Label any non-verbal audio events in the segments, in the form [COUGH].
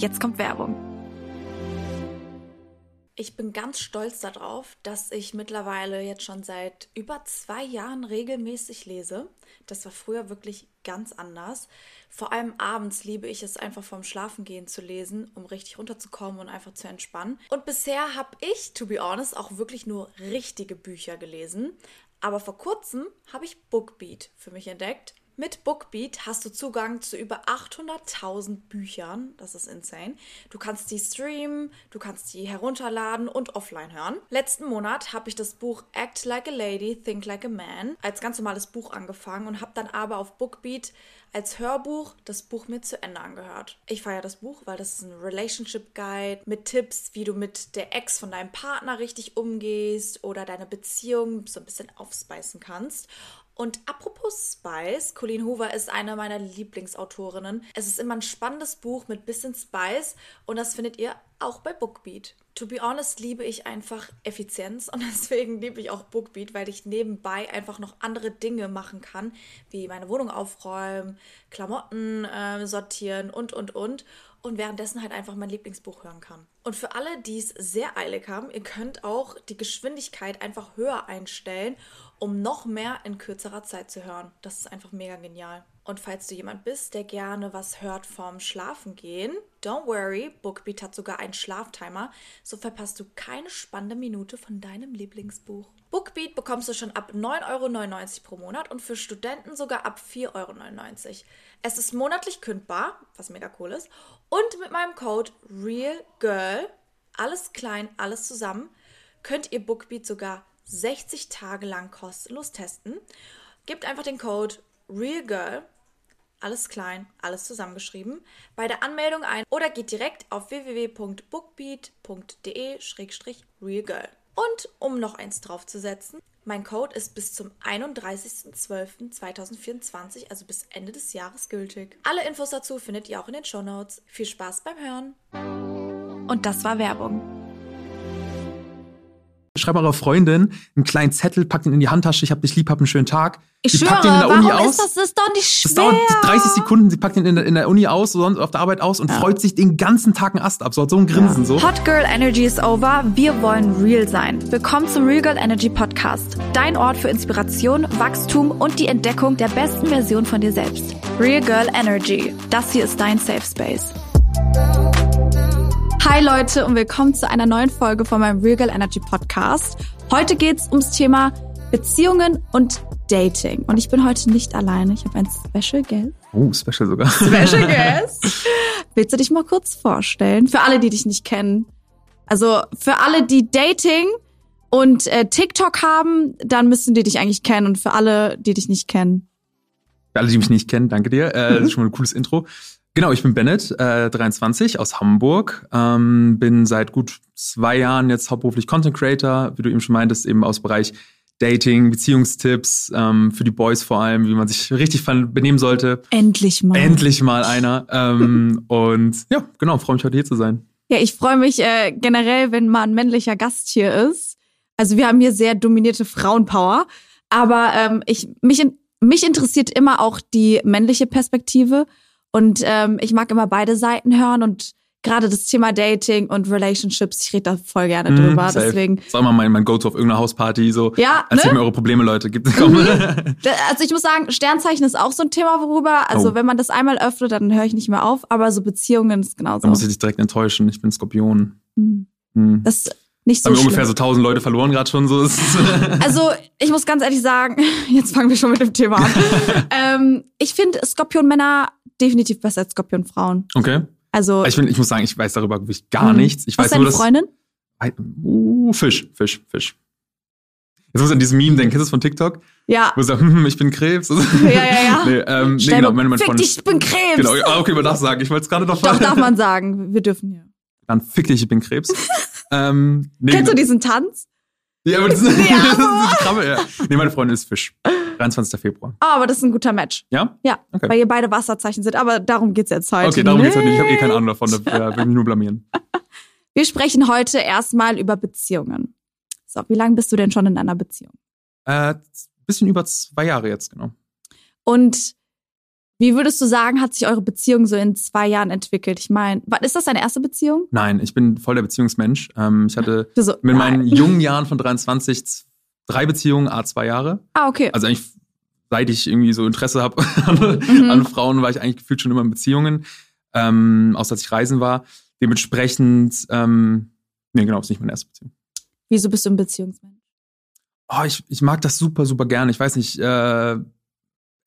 Jetzt kommt Werbung. Ich bin ganz stolz darauf, dass ich mittlerweile jetzt schon seit über zwei Jahren regelmäßig lese. Das war früher wirklich ganz anders. Vor allem abends liebe ich es einfach vorm Schlafengehen zu lesen, um richtig runterzukommen und einfach zu entspannen. Und bisher habe ich, to be honest, auch wirklich nur richtige Bücher gelesen. Aber vor kurzem habe ich Bookbeat für mich entdeckt. Mit Bookbeat hast du Zugang zu über 800.000 Büchern. Das ist insane. Du kannst die streamen, du kannst die herunterladen und offline hören. Letzten Monat habe ich das Buch Act Like a Lady, Think Like a Man als ganz normales Buch angefangen und habe dann aber auf Bookbeat als Hörbuch das Buch mir zu Ende angehört. Ich feiere das Buch, weil das ist ein Relationship Guide mit Tipps, wie du mit der Ex von deinem Partner richtig umgehst oder deine Beziehung so ein bisschen aufspeisen kannst. Und apropos Spice, Colleen Hoover ist eine meiner Lieblingsautorinnen. Es ist immer ein spannendes Buch mit bisschen Spice und das findet ihr auch bei Bookbeat. To be honest liebe ich einfach Effizienz und [LAUGHS] deswegen liebe ich auch Bookbeat, weil ich nebenbei einfach noch andere Dinge machen kann, wie meine Wohnung aufräumen, Klamotten äh, sortieren und, und, und und währenddessen halt einfach mein Lieblingsbuch hören kann. Und für alle, die es sehr eilig haben, ihr könnt auch die Geschwindigkeit einfach höher einstellen, um noch mehr in kürzerer Zeit zu hören. Das ist einfach mega genial. Und falls du jemand bist, der gerne was hört vorm Schlafen gehen, don't worry, Bookbeat hat sogar einen Schlaftimer, so verpasst du keine spannende Minute von deinem Lieblingsbuch. Bookbeat bekommst du schon ab 9,99 Euro pro Monat und für Studenten sogar ab 4,99 Euro. Es ist monatlich kündbar, was mega cool ist, und mit meinem Code REALGIRL, alles klein, alles zusammen, könnt ihr Bookbeat sogar 60 Tage lang kostenlos testen. Gebt einfach den Code REALGIRL, alles klein, alles zusammengeschrieben, bei der Anmeldung ein oder geht direkt auf www.bookbeat.de-realgirl. Und um noch eins draufzusetzen, mein Code ist bis zum 31.12.2024, also bis Ende des Jahres gültig. Alle Infos dazu findet ihr auch in den Show Notes. Viel Spaß beim Hören. Und das war Werbung. Schreib eurer Freundin einen kleinen Zettel, packt ihn in die Handtasche, ich hab dich lieb, hab einen schönen Tag. Ich sie schwöre, packt ihn in der warum Uni aus. ist das, das ist doch nicht schwer. Das dauert 30 Sekunden, sie packt ihn in der, in der Uni aus, sonst auf der Arbeit aus und Ja. freut sich den ganzen Tag einen Ast ab. So hat so ein Grinsen so. Hot Girl Energy is over. Wir wollen real sein. Willkommen zum Real Girl Energy Podcast. Dein Ort für Inspiration, Wachstum und die Entdeckung der besten Version von dir selbst. Real Girl Energy. Das hier ist dein Safe Space. Hi Leute und willkommen zu einer neuen Folge von meinem Real Girl Energy Podcast. Heute geht's ums Thema Beziehungen und Dating. Und ich bin heute nicht alleine. Ich habe einen Special Guest. Oh, Special sogar. Special [LAUGHS] Guest. Willst du dich mal kurz vorstellen? Für alle, die dich nicht kennen. Also für alle, die Dating und äh, TikTok haben, dann müssen die dich eigentlich kennen. Und für alle, die dich nicht kennen. Für alle, die mich nicht kennen, danke dir. Äh, das ist [LAUGHS] schon mal ein cooles Intro. Genau, ich bin Bennett, äh, 23 aus Hamburg. Ähm, bin seit gut zwei Jahren jetzt hauptberuflich Content Creator, wie du eben schon meintest, eben aus Bereich Dating, Beziehungstipps, ähm, für die Boys vor allem, wie man sich richtig benehmen sollte. Endlich mal. Endlich mal einer. [LAUGHS] Ähm, und ja, genau, freue mich heute hier zu sein. Ja, ich freue mich äh, generell, wenn mal ein männlicher Gast hier ist. Also wir haben hier sehr dominierte Frauenpower. Aber ähm, ich, mich, mich interessiert immer auch die männliche Perspektive. Und ähm, ich mag immer beide Seiten hören und gerade das Thema Dating und Relationships, ich rede da voll gerne drüber. Mhm, safe. Deswegen, Sag mal mein, mein Go-To auf irgendeiner Hausparty, so. ja, Erzählt ne? mir eure Probleme, Leute. Gibt. [LAUGHS] Da- Also ich muss sagen, Sternzeichen ist auch so ein Thema, worüber, also Oh. wenn man das einmal öffnet, dann höre ich nicht mehr auf, aber so Beziehungen ist genauso. Da muss ich dich direkt enttäuschen. Ich bin Skorpion. Hm. Hm. Das ist nicht so haben wir ungefähr so 1000 Leute verloren gerade schon. So. [LAUGHS] Also, ich muss ganz ehrlich sagen, [LAUGHS] jetzt fangen wir schon mit dem Thema an. ähm, ich finde Skorpion-Männer definitiv besser als Skorpion-Frauen. Okay. Also, Ich, bin, ich muss sagen, ich weiß darüber wirklich gar Mhm. nichts. Ich was weiß ist nur, deine dass. Freundin? Uh, Fisch, Fisch, Fisch. Jetzt muss ich an diesem Meme denken. Kennst du das von TikTok? Ja. Wo sie sagen, hm, ich bin Krebs. [LAUGHS] ja, ja, ja. [LAUGHS] Nee, ähm, nee, genau, meine, meine fick Freundin. dich, ich bin Krebs. Genau, ah, okay, man darf sagen. Ich wollte es gerade noch Doch, darf man [LAUGHS] sagen. Wir dürfen hier. Dann fick dich, ich bin Krebs. ähm, nee, Kennst du genau. diesen Tanz? Ja, aber das, das ist Ja, diese Krabbe, ja. Nee, meine Freundin ist Fisch. 23. Februar. Oh, aber das ist ein guter Match. Ja? Ja, Okay. weil ihr beide Wasserzeichen sind. Aber darum geht's jetzt heute. Okay, darum geht's heute nicht. Ich habe eh keine Ahnung davon. Da ja, will ich mich nur blamieren. [LAUGHS] Wir sprechen heute erstmal über Beziehungen. So, wie lange bist du denn schon in einer Beziehung? Äh, bisschen über zwei Jahre jetzt, genau. Und Wie würdest du sagen, hat sich eure Beziehung so in zwei Jahren entwickelt? Ich meine, ist das deine erste Beziehung? Nein, ich bin voll der Beziehungsmensch. Ähm, ich [LAUGHS] hatte so, mit meinen jungen Jahren von 23 z- drei Beziehungen, a zwei Jahre. Ah, okay. Also eigentlich, seit ich irgendwie so Interesse habe [LAUGHS] an, Mhm. an Frauen, war ich eigentlich gefühlt schon immer in Beziehungen. Ähm, außer als ich reisen war. Dementsprechend, ähm, nee, genau, ist nicht meine erste Beziehung. Wieso bist du ein Beziehungsmensch? Oh, ich, ich mag das super, super gerne. Ich weiß nicht, äh,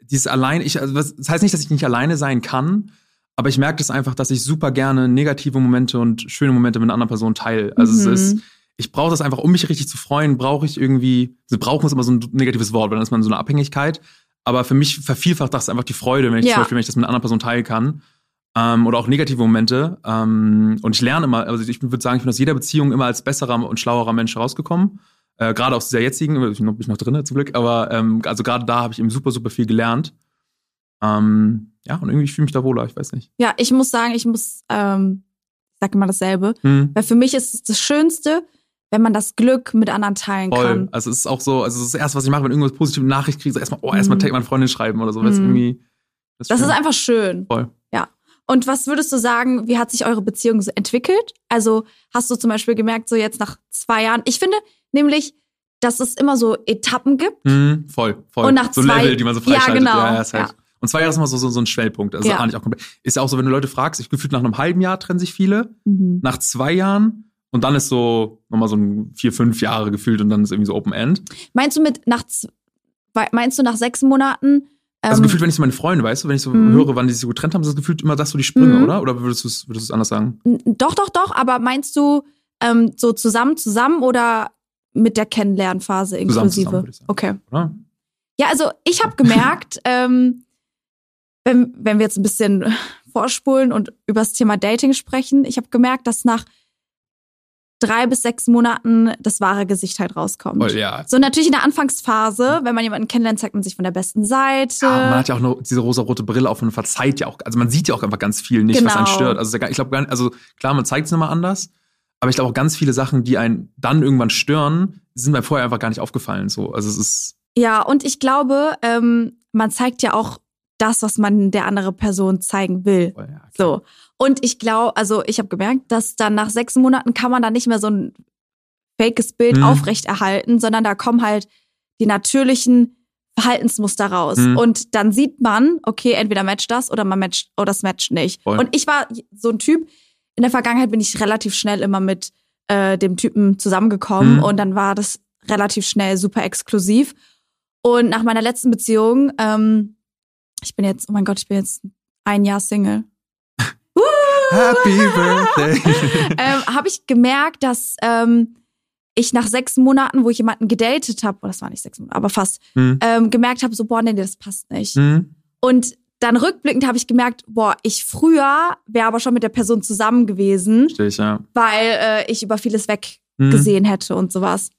dieses allein, ich, also das heißt nicht, dass ich nicht alleine sein kann, aber ich merke das einfach, dass ich super gerne negative Momente und schöne Momente mit einer anderen Person teile. Also Mhm. es ist, ich brauche das einfach, um mich richtig zu freuen, brauche ich irgendwie, also brauchen ist immer so ein negatives Wort, weil dann ist man in so eine Abhängigkeit. Aber für mich vervielfacht das einfach die Freude, wenn ich Ja. zum Beispiel, wenn ich das mit einer anderen Person teilen kann. Ähm, oder auch negative Momente. Ähm, und ich lerne immer, also ich würde sagen, ich bin aus jeder Beziehung immer als besserer und schlauerer Mensch rausgekommen. Äh, gerade aus dieser jetzigen, ich bin noch, bin ich noch drin zum Glück, aber ähm, also gerade da habe ich eben super, super viel gelernt. Ähm, ja, und irgendwie fühle ich mich da wohler, ich weiß nicht. Ja, ich muss sagen, ich muss, ähm, ich sag immer dasselbe. Hm. Weil für mich ist es das Schönste, wenn man das Glück mit anderen teilen Voll. kann. Also es ist auch so, also das, ist das erste, was ich mache, wenn irgendwas positive Nachricht kriege, so erstmal, oh, erstmal Mhm. meine Freundin schreiben oder so. Mhm. irgendwie. Das schön. ist einfach schön. Voll. Ja. Und was würdest du sagen, wie hat sich eure Beziehung so entwickelt? Also hast du zum Beispiel gemerkt, so jetzt nach zwei Jahren, ich finde nämlich, dass es immer so Etappen gibt. Mhm, voll, voll. Und nach so zwei- Level, die man so Ja, freischaltet. genau. Ja, ja, ist halt. Ja. Und zwei Jahre ist immer so, so, so ein Schwellpunkt. Also Ja. auch komplett. Ist ja auch so, wenn du Leute fragst, ich gefühlt nach einem halben Jahr trennen sich viele, Mhm. nach zwei Jahren und dann ist so nochmal so ein vier, fünf Jahre gefühlt und dann ist irgendwie so Open End. Meinst du mit nach meinst du nach sechs Monaten? Also ähm, gefühlt, wenn ich so meine Freunde, weißt du, wenn ich so Mhm. höre, wann die sich getrennt haben, ist das gefühlt immer das so die Sprünge, Mhm. oder? Oder würdest du es würdest du's anders sagen? doch, doch, doch, aber meinst du ähm, so zusammen, zusammen oder mit der Kennenlernphase Zusammen, inklusive? zusammen, sagen. okay. Oder? Ja, also ich habe gemerkt, [LAUGHS] ähm, wenn, wenn wir jetzt ein bisschen vorspulen und über das Thema Dating sprechen, ich habe gemerkt, dass nach drei bis sechs Monaten das wahre Gesicht halt rauskommt. Voll, ja. So natürlich in der Anfangsphase, wenn man jemanden kennenlernt, zeigt man sich von der besten Seite. Ja, man hat ja auch noch diese rosa-rote Brille auf und verzeiht ja auch, also man sieht ja auch einfach ganz viel nicht, was einen Genau. stört. Also ich glaube, also klar, man zeigt es immer anders, aber ich glaube auch ganz viele Sachen, die einen dann irgendwann stören, sind mir vorher einfach gar nicht aufgefallen. So, also es ist Ja, und ich glaube, ähm, man zeigt ja auch das, was man der andere Person zeigen will. voll, ja. So. Und ich glaube, also ich habe gemerkt, dass dann nach sechs Monaten kann man da nicht mehr so ein fakes Bild Mhm. aufrechterhalten, sondern da kommen halt die natürlichen Verhaltensmuster raus. Mhm. Und dann sieht man, okay, entweder matcht das oder man matcht oder das matcht nicht. Voll. Und ich war so ein Typ, in der Vergangenheit bin ich relativ schnell immer mit äh, dem Typen zusammengekommen Mhm. und dann war das relativ schnell super exklusiv. Und nach meiner letzten Beziehung, ähm, ich bin jetzt, oh mein Gott, ich bin jetzt ein Jahr Single. Happy [LAUGHS] Birthday. ähm, habe ich gemerkt, dass ähm, ich nach sechs Monaten, wo ich jemanden gedatet habe, oh, das war nicht sechs Monate, aber fast, Hm. ähm, gemerkt habe, so, boah, nee, das passt nicht. Hm. Und dann rückblickend habe ich gemerkt, boah, ich früher wäre aber schon mit der Person zusammen gewesen, ich, ja. weil äh, ich über vieles Hm. weggesehen hätte und sowas.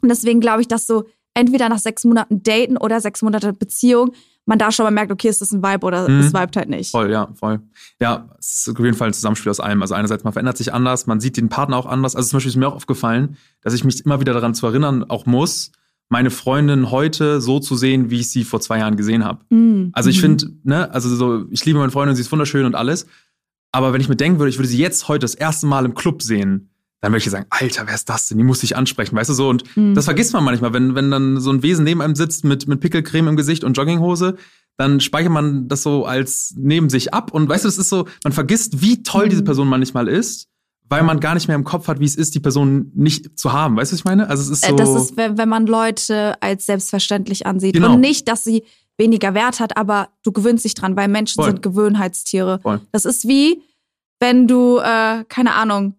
Und deswegen glaube ich, dass so entweder nach sechs Monaten Daten oder sechs Monate Beziehung, man da schon mal merkt, okay, ist das ein Vibe oder Mhm. es vibet halt nicht. Voll, ja, voll. Ja, es ist auf jeden Fall ein Zusammenspiel aus allem. Also einerseits, man verändert sich anders, man sieht den Partner auch anders. Also zum Beispiel ist mir auch aufgefallen, dass ich mich immer wieder daran zu erinnern auch muss, meine Freundin heute so zu sehen, wie ich sie vor zwei Jahren gesehen habe. Mhm. Also ich Mhm. finde, ne, also so, ich liebe meine Freundin, sie ist wunderschön und alles. Aber wenn ich mir denken würde, ich würde sie jetzt heute das erste Mal im Club sehen, dann würde ich sagen, Alter, wer ist das denn? Die muss ich ansprechen, weißt du so? Und Mhm. das vergisst man manchmal, wenn, wenn dann so ein Wesen neben einem sitzt mit, mit Pickelcreme im Gesicht und Jogginghose, dann speichert man das so als neben sich ab. Und weißt du, das ist so, man vergisst, wie toll Mhm. diese Person manchmal ist, weil man gar nicht mehr im Kopf hat, wie es ist, die Person nicht zu haben. Weißt du, was ich meine? Also es ist so. Äh, Das ist, wenn, wenn man Leute als selbstverständlich ansieht. Genau. Und nicht, dass sie weniger Wert hat, aber du gewöhnst dich dran, weil Menschen Voll. sind Gewöhnheitstiere. Voll. Das ist wie, wenn du, äh, keine Ahnung,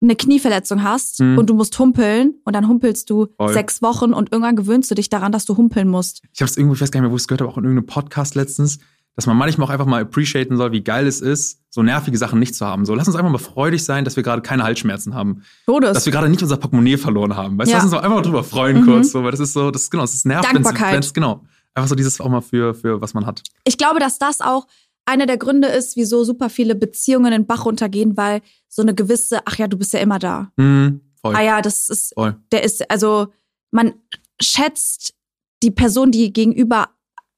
eine Knieverletzung hast Mhm. und du musst humpeln und dann humpelst du Voll. sechs Wochen und irgendwann gewöhnst du dich daran, dass du humpeln musst. Ich habe es irgendwo, ich weiß gar nicht mehr, wo ich es gehört habe, auch in irgendeinem Podcast letztens, dass man manchmal auch einfach mal appreciaten soll, wie geil es ist, so nervige Sachen nicht zu haben. So, lass uns einfach mal freudig sein, dass wir gerade keine Halsschmerzen haben. Todes. Dass wir gerade nicht unser Portemonnaie verloren haben. Weißt du, Ja. lass uns einfach mal drüber freuen Mhm. kurz. So, weil das ist so, das ist genau, das ist nervt, wenn's- Dankbarkeit. wenn's- genau. Einfach so dieses auch mal für, für was man hat. ich glaube, dass das auch einer der Gründe ist, wieso super viele Beziehungen in Bach runtergehen, weil so eine gewisse, ach ja, du bist ja immer da. Mhm, voll. Ah ja, das ist, Voll. der ist, also man schätzt die Person, die gegenüber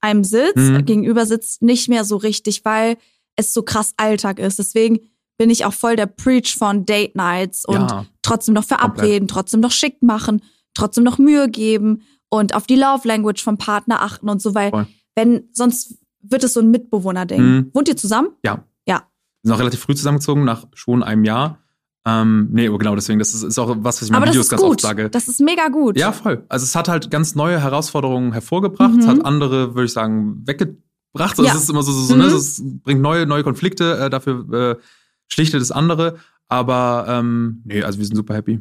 einem sitzt, Mhm. gegenüber sitzt, nicht mehr so richtig, weil es so krass Alltag ist. Deswegen bin ich auch voll der Preach von Date Nights und Ja. trotzdem noch verabreden, trotzdem noch schick machen, trotzdem noch Mühe geben und auf die Love Language vom Partner achten und so, weil Voll. wenn sonst wird es so ein Mitbewohner-Ding. Mhm. Wohnt ihr zusammen? Ja. Ja. Wir sind auch relativ früh zusammengezogen, nach schon einem Jahr. Ähm, nee, aber genau deswegen, das ist, ist auch was, was ich in meinen Videos ganz oft gut. sage. Das ist mega gut. Ja, voll. Also es hat halt ganz neue Herausforderungen hervorgebracht. Mhm. Es hat andere, würde ich sagen, weggebracht. Also Ja. Es ist immer so, so, so Mhm. ne? Es bringt neue, neue Konflikte, äh, dafür äh, schlichtet das andere. Aber ähm, nee, also wir sind super happy.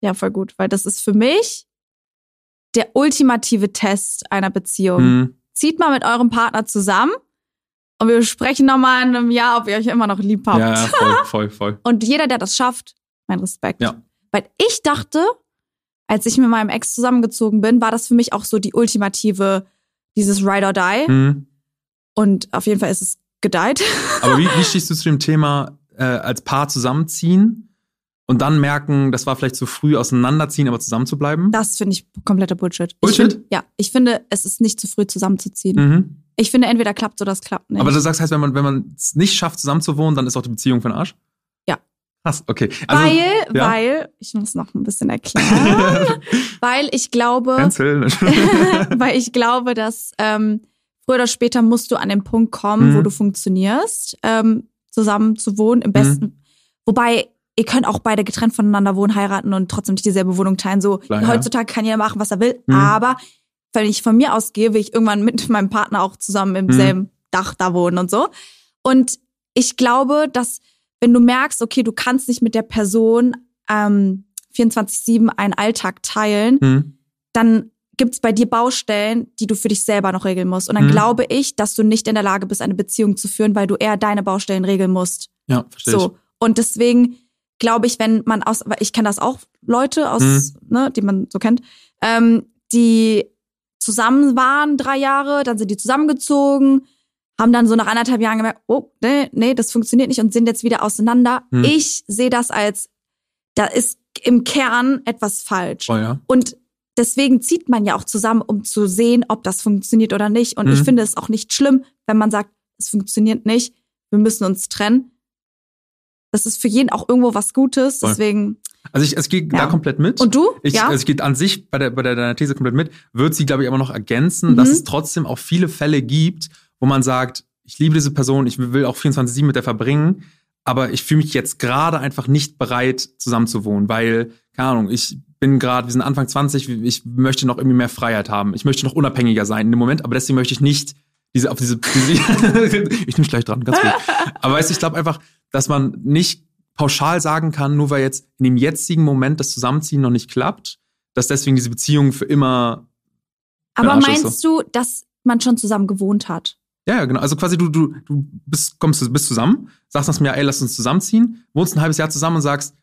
Ja, voll gut, weil das ist für mich der ultimative Test einer Beziehung. Mhm. Zieht mal mit eurem Partner zusammen und wir besprechen nochmal in einem Jahr, ob ihr euch immer noch lieb habt. Ja, ja, voll, voll, voll. [LAUGHS] Und jeder, der das schafft, mein Respekt. Ja. Weil ich dachte, als ich mit meinem Ex zusammengezogen bin, war das für mich auch so die ultimative, dieses Ride or Die. Mhm. Und auf jeden Fall ist es gedeiht. [LAUGHS] Aber wie, wie stehst du zu dem Thema äh, als Paar zusammenziehen und dann merken, das war vielleicht zu früh auseinanderziehen, aber zusammen zu bleiben? Das finde ich kompletter Bullshit. Bullshit? Ich find, ja, ich finde, es ist nicht zu früh zusammenzuziehen. Mhm. Ich finde, entweder klappt oder es klappt nicht. Aber du sagst, heißt, wenn man wenn man es nicht schafft, zusammenzuwohnen, dann ist auch die Beziehung für den Arsch? Ja. Krass, okay. Also, weil, ja. weil, ich muss noch ein bisschen erklären, [LAUGHS] weil ich glaube, [LAUGHS] weil ich glaube, dass ähm, früher oder später musst du an den Punkt kommen, Mhm. wo du funktionierst, ähm, zusammen zu wohnen, im besten. Mhm. Wobei, ihr könnt auch beide getrennt voneinander wohnen, heiraten und trotzdem nicht dieselbe Wohnung teilen. So, Klar, ja. heutzutage kann jeder machen, was er will, Mhm. aber wenn ich von mir ausgehe, will ich irgendwann mit [LAUGHS] meinem Partner auch zusammen im Mhm. selben Dach da wohnen und so. Und ich glaube, dass wenn du merkst, okay, du kannst nicht mit der Person ähm, 24-7 einen Alltag teilen, Hm. dann gibt's bei dir Baustellen, die du für dich selber noch regeln musst. Und dann Mhm. glaube ich, dass du nicht in der Lage bist, eine Beziehung zu führen, weil du eher deine Baustellen regeln musst. Ja, verstehe ich. So. Und deswegen glaube ich, wenn man aus, weil ich kenne das auch Leute aus, Mhm. ne, die man so kennt, ähm, die zusammen waren drei Jahre, dann sind die zusammengezogen, haben dann so nach anderthalb Jahren gemerkt, oh, nee, nee, das funktioniert nicht und sind jetzt wieder auseinander. Mhm. Ich sehe das als, da ist im Kern etwas falsch. Voll, ja. Und deswegen zieht man ja auch zusammen, um zu sehen, ob das funktioniert oder nicht. Und Mhm. ich finde es auch nicht schlimm, wenn man sagt, es funktioniert nicht, wir müssen uns trennen. Das ist für jeden auch irgendwo was Gutes. Deswegen. Also ich, ich gehe Ja. da komplett mit. Und du? Ich, ja. also ich gehe an sich bei der, bei der deiner These komplett mit, wird sie, glaube ich, aber noch ergänzen, Mhm. dass es trotzdem auch viele Fälle gibt, wo man sagt, ich liebe diese Person, ich will auch 24-7 mit der verbringen, aber ich fühle mich jetzt gerade einfach nicht bereit, zusammenzuwohnen, weil, keine Ahnung, ich bin gerade, wir sind Anfang 20, ich möchte noch irgendwie mehr Freiheit haben. Ich möchte noch unabhängiger sein in dem Moment, aber deswegen möchte ich nicht diese, auf diese, diese [LAUGHS] ich nehme gleich dran, ganz gut. Aber weißt du, ich glaube einfach, dass man nicht pauschal sagen kann, nur weil jetzt in dem jetzigen Moment das Zusammenziehen noch nicht klappt, dass deswegen diese Beziehung für immer. Aber Arsch ist meinst du, dass man schon zusammen gewohnt hat? Ja, ja, genau. Also quasi du, du, du bist, kommst, du bist zusammen, sagst nach einem Jahr, ey, lass uns zusammenziehen, wohnst ein halbes Jahr zusammen und sagst,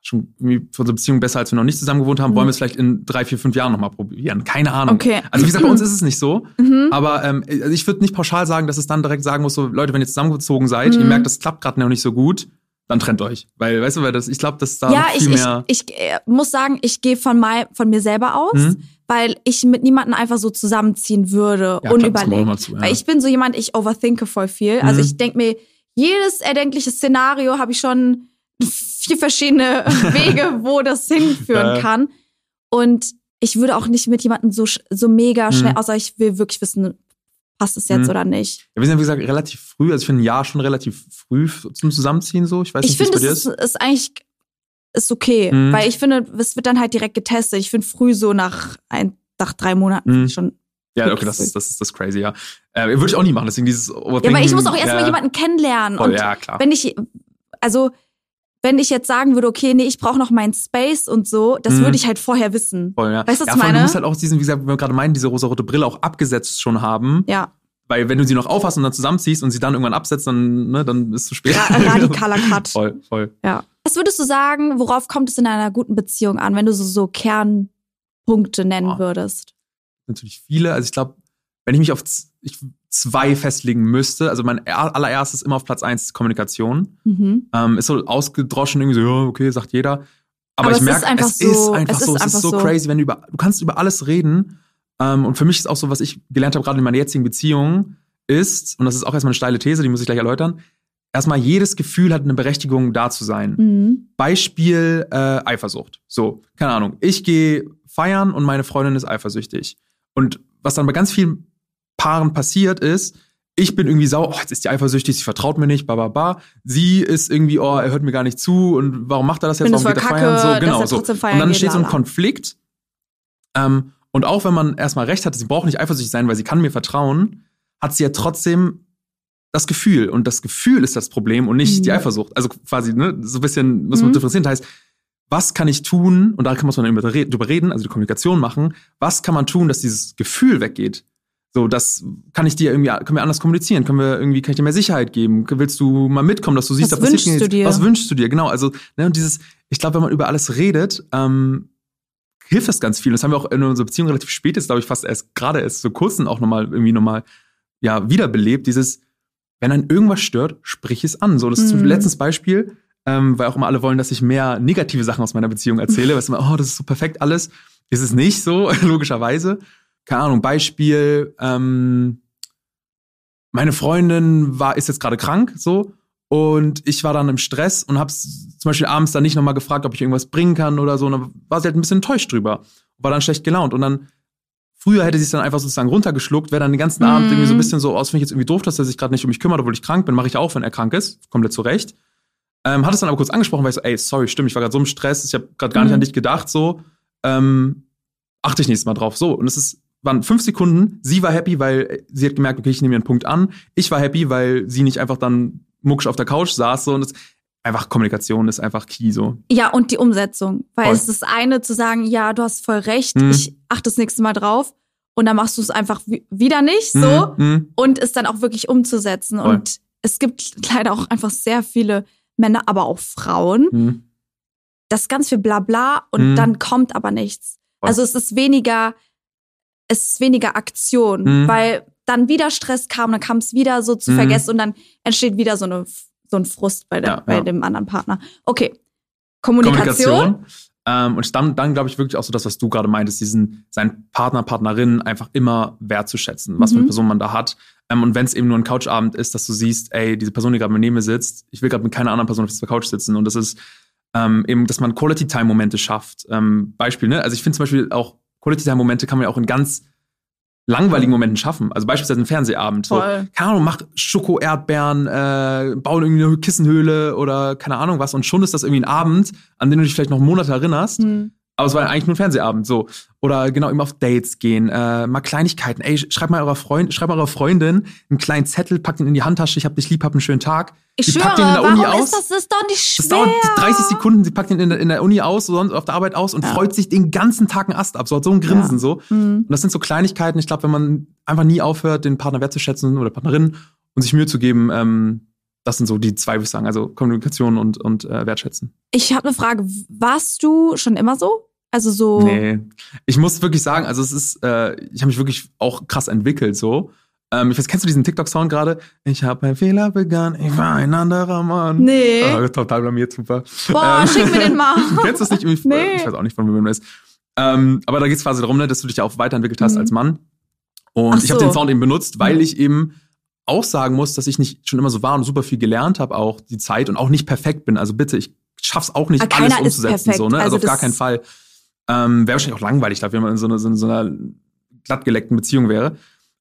schon irgendwie für unsere Beziehung besser, als wir noch nicht zusammen gewohnt haben, Mhm. wollen wir es vielleicht in drei, vier, fünf Jahren nochmal probieren. Keine Ahnung. Okay. Also wie gesagt, bei uns [LAUGHS] ist es nicht so. Mhm. Aber ähm, also ich würde nicht pauschal sagen, dass es dann direkt sagen muss, so Leute, wenn ihr zusammengezogen seid, ihr Mhm. merkt, das klappt gerade noch nicht so gut, dann trennt euch. Weil, weißt du, weil das, ich glaube, dass da ja, ich, viel ich, mehr. ich äh, muss sagen, ich gehe von, mein, von mir selber aus, Mhm. weil ich mit niemandem einfach so zusammenziehen würde, Ja, unüberlegt. zu, ja. Weil ich bin so jemand, ich overthinke voll viel. Also Mhm. ich denke mir, jedes erdenkliche Szenario habe ich schon vier verschiedene [LAUGHS] Wege, wo das hinführen Ja. kann. Und ich würde auch nicht mit jemandem so, so mega schnell, Mhm. außer ich will wirklich wissen, passt es jetzt Mhm. oder nicht. Ja, wir sind ja, wie gesagt, relativ früh, also ich finde ein Jahr schon relativ früh zum Zusammenziehen so. Ich weiß Ich nicht, wie es finde, bei dir es ist. ist, ist eigentlich ist okay, Mhm. weil ich finde, es wird dann halt direkt getestet. Ich finde früh so nach ein, nach drei Monaten Mhm. schon. Ja, okay, das ist, das ist das crazy, ja. Äh, würde ich auch nie machen, deswegen dieses Ja, Overthinking. weil ich muss auch erstmal ja, jemanden kennenlernen. Voll, und ja, klar. wenn ich, also wenn ich jetzt sagen würde, okay, nee, ich brauche noch meinen Space und so, das Mhm. würde ich halt vorher wissen. Voll, ja. Weißt du, was ja, ich meine? Du musst halt auch diesen, wie gesagt, wie wir gerade meinen, diese rosarote Brille auch abgesetzt schon haben. Ja, Weil wenn du sie noch aufhast und dann zusammenziehst und sie dann irgendwann absetzt, dann, ne, dann ist es zu spät. Ra [LAUGHS] radikaler Cut. voll, voll. Ja. Was würdest du sagen, worauf kommt es in einer guten Beziehung an, wenn du so, so Kernpunkte nennen Boah. würdest? Natürlich viele. Also ich glaube, wenn ich mich auf ich, zwei festlegen müsste, also mein er- allererstes immer auf Platz eins ist Kommunikation. Mhm. Ähm, ist so ausgedroschen, irgendwie so, ja, okay, sagt jeder. Aber, Aber ich es ist merke, es so- ist einfach es ist so, es einfach ist so so. crazy, wenn du über, du kannst über alles reden, Ähm, und für mich ist auch so, was ich gelernt habe, gerade in meiner jetzigen Beziehung, ist, und das ist auch erstmal eine steile These, die muss ich gleich erläutern, erstmal jedes Gefühl hat eine Berechtigung, da zu sein. Mhm. Beispiel äh, Eifersucht. So, keine Ahnung. Ich gehe feiern und meine Freundin ist eifersüchtig. Und was dann bei ganz vielen Paaren passiert ist, ich bin irgendwie sauer, oh, jetzt ist die eifersüchtig, sie vertraut mir nicht, ba, ba, ba. Sie ist irgendwie, oh, er hört mir gar nicht zu und warum macht er das jetzt, warum geht er voll feiern? kacke, So, genau, so. feiern Und dann entsteht so ein. Konflikt. Ähm, und auch wenn man erstmal recht hat, sie braucht nicht eifersüchtig sein, weil sie kann mir vertrauen, hat sie ja trotzdem das Gefühl. Und das Gefühl ist das Problem und nicht Mhm. die Eifersucht. Also quasi, ne, so ein bisschen muss man Mhm. differenzieren. Das heißt, was kann ich tun, und da kann man immer re- drüber reden, also die Kommunikation machen, was kann man tun, dass dieses Gefühl weggeht? So, das kann ich dir irgendwie, können wir anders kommunizieren? Können wir irgendwie, kann ich dir mehr Sicherheit geben? Willst du mal mitkommen, dass du siehst, Was da passiert wünschst du dir? Was wünschst du dir? Genau, also, ne, und dieses, ich glaube, wenn man über alles redet, ähm, hilft das ganz viel. Das haben wir auch in unserer Beziehung relativ spät, jetzt glaube ich fast erst, gerade erst so kurz auch nochmal irgendwie nochmal, ja, wiederbelebt, dieses, wenn einen irgendwas stört, sprich es an. So, das ist Mhm. zum letztes Beispiel, ähm, weil auch immer alle wollen, dass ich mehr negative Sachen aus meiner Beziehung erzähle. Weißt du, immer, oh, das ist so perfekt alles. Ist es nicht so, [LAUGHS] logischerweise. Keine Ahnung, Beispiel, ähm, meine Freundin war, ist jetzt gerade krank, so, und ich war dann im Stress und hab's zum Beispiel abends dann nicht nochmal gefragt, ob ich irgendwas bringen kann oder so. Und dann war sie halt ein bisschen enttäuscht drüber. War dann schlecht gelaunt. Und dann, früher hätte sie es dann einfach sozusagen runtergeschluckt, wäre dann den ganzen Abend Mhm. irgendwie so ein bisschen so aus, finde ich jetzt irgendwie doof, dass er sich gerade nicht um mich kümmert, obwohl ich krank bin, mache ich auch, wenn er krank ist. Komplett zurecht. Ähm, hat es dann aber kurz angesprochen, weil ich so, ey, sorry, stimmt, ich war gerade so im Stress, ich habe gerade gar nicht Mhm. an dich gedacht, so. Ähm, achte ich nächstes Mal drauf. So. Und es ist, waren fünf Sekunden. Sie war happy, weil sie hat gemerkt, okay, ich nehme ihren Punkt an. Ich war happy, weil sie nicht einfach dann mucksch auf der Couch saß. So. Und es, einfach Kommunikation ist einfach key, so. Ja, und die Umsetzung. Weil Voll. es ist das eine zu sagen, ja, du hast voll recht, Mhm. ich achte das nächste Mal drauf. Und dann machst du es einfach wi- wieder nicht so. Mhm, mhm. Und es dann auch wirklich umzusetzen. Voll. Und es gibt leider auch einfach sehr viele Männer, aber auch Frauen. Mhm. Das ist ganz viel Blabla und Mhm. dann kommt aber nichts. Voll. Also es ist weniger, es ist weniger Aktion, Mhm. weil dann wieder Stress kam, dann kam es wieder so zu Mhm. vergessen und dann entsteht wieder so, eine, so ein Frust bei, der, Ja, bei ja. dem anderen Partner. Okay. Kommunikation. Kommunikation. Ähm, und dann, dann glaube ich wirklich auch so das, was du gerade meintest, diesen, seinen Partner, Partnerin einfach immer wertzuschätzen, was für eine Mhm. Person man da hat. Ähm, und wenn es eben nur ein Couchabend ist, dass du siehst, ey, diese Person, die gerade neben mir sitzt, ich will gerade mit keiner anderen Person auf dieser Couch sitzen. Und das ist ähm, eben, dass man Quality-Time-Momente schafft. Ähm, Beispiel, ne? Also ich finde zum Beispiel auch, Quality-Time-Momente kann man ja auch in ganz langweiligen Momenten schaffen. Also beispielsweise ein Fernsehabend. So, Voll. keine Ahnung, mach Schoko-Erdbeeren, äh, bauen irgendwie eine Kissenhöhle oder keine Ahnung was. Und schon ist das irgendwie ein Abend, an den du dich vielleicht noch Monate erinnerst. Hm. Aber es war eigentlich nur ein Fernsehabend, so. Oder genau, immer auf Dates gehen, äh, mal Kleinigkeiten. Ey, schreib mal eurer Freund, schreib mal eurer Freundin einen kleinen Zettel, packt ihn in die Handtasche, ich hab dich lieb, hab einen schönen Tag. Ich Die schwöre, packt ihn in der warum Uni aus. ist das? Das ist doch nicht Das schwer. dauert 30 Sekunden, sie packt ihn in der, in der Uni aus, sonst auf der Arbeit aus und Ja. freut sich den ganzen Tag einen Ast ab. So hat so ein Grinsen Ja. so. Hm. Und das sind so Kleinigkeiten. Ich glaube, wenn man einfach nie aufhört, den Partner wertzuschätzen oder Partnerin und sich Mühe zu geben, ähm, das sind so die zwei, würde ich sagen. Also Kommunikation und, und äh, Wertschätzen. Ich habe eine Frage. Warst du schon immer so? Also so. Nee. Ich muss wirklich sagen, also es ist, äh, ich habe mich wirklich auch krass entwickelt so. Ähm, ich weiß, kennst du diesen TikTok-Sound gerade? Ich habe einen Fehler begangen, ich war ein anderer Mann. Nee. Oh, total blamiert, super. Boah, Ähm, schick mir den mal. [LAUGHS] Du kennst das nicht? Irgendwie, Nee. Ich weiß auch nicht, von wem das ist. Ähm, aber da geht es quasi darum, ne, dass du dich ja auch weiterentwickelt hast Mhm. als Mann. Und Ach ich habe so. den Sound eben benutzt, weil Mhm. ich eben auch sagen muss, dass ich nicht schon immer so war und super viel gelernt habe, auch die Zeit und auch nicht perfekt bin. Also bitte, ich schaff's auch nicht, Ah, alles umzusetzen. So, ne? Also, Also auf gar das- keinen Fall. Ähm, wäre wahrscheinlich auch langweilig dafür, wenn man in so, einer- so, so einer glattgeleckten Beziehung wäre.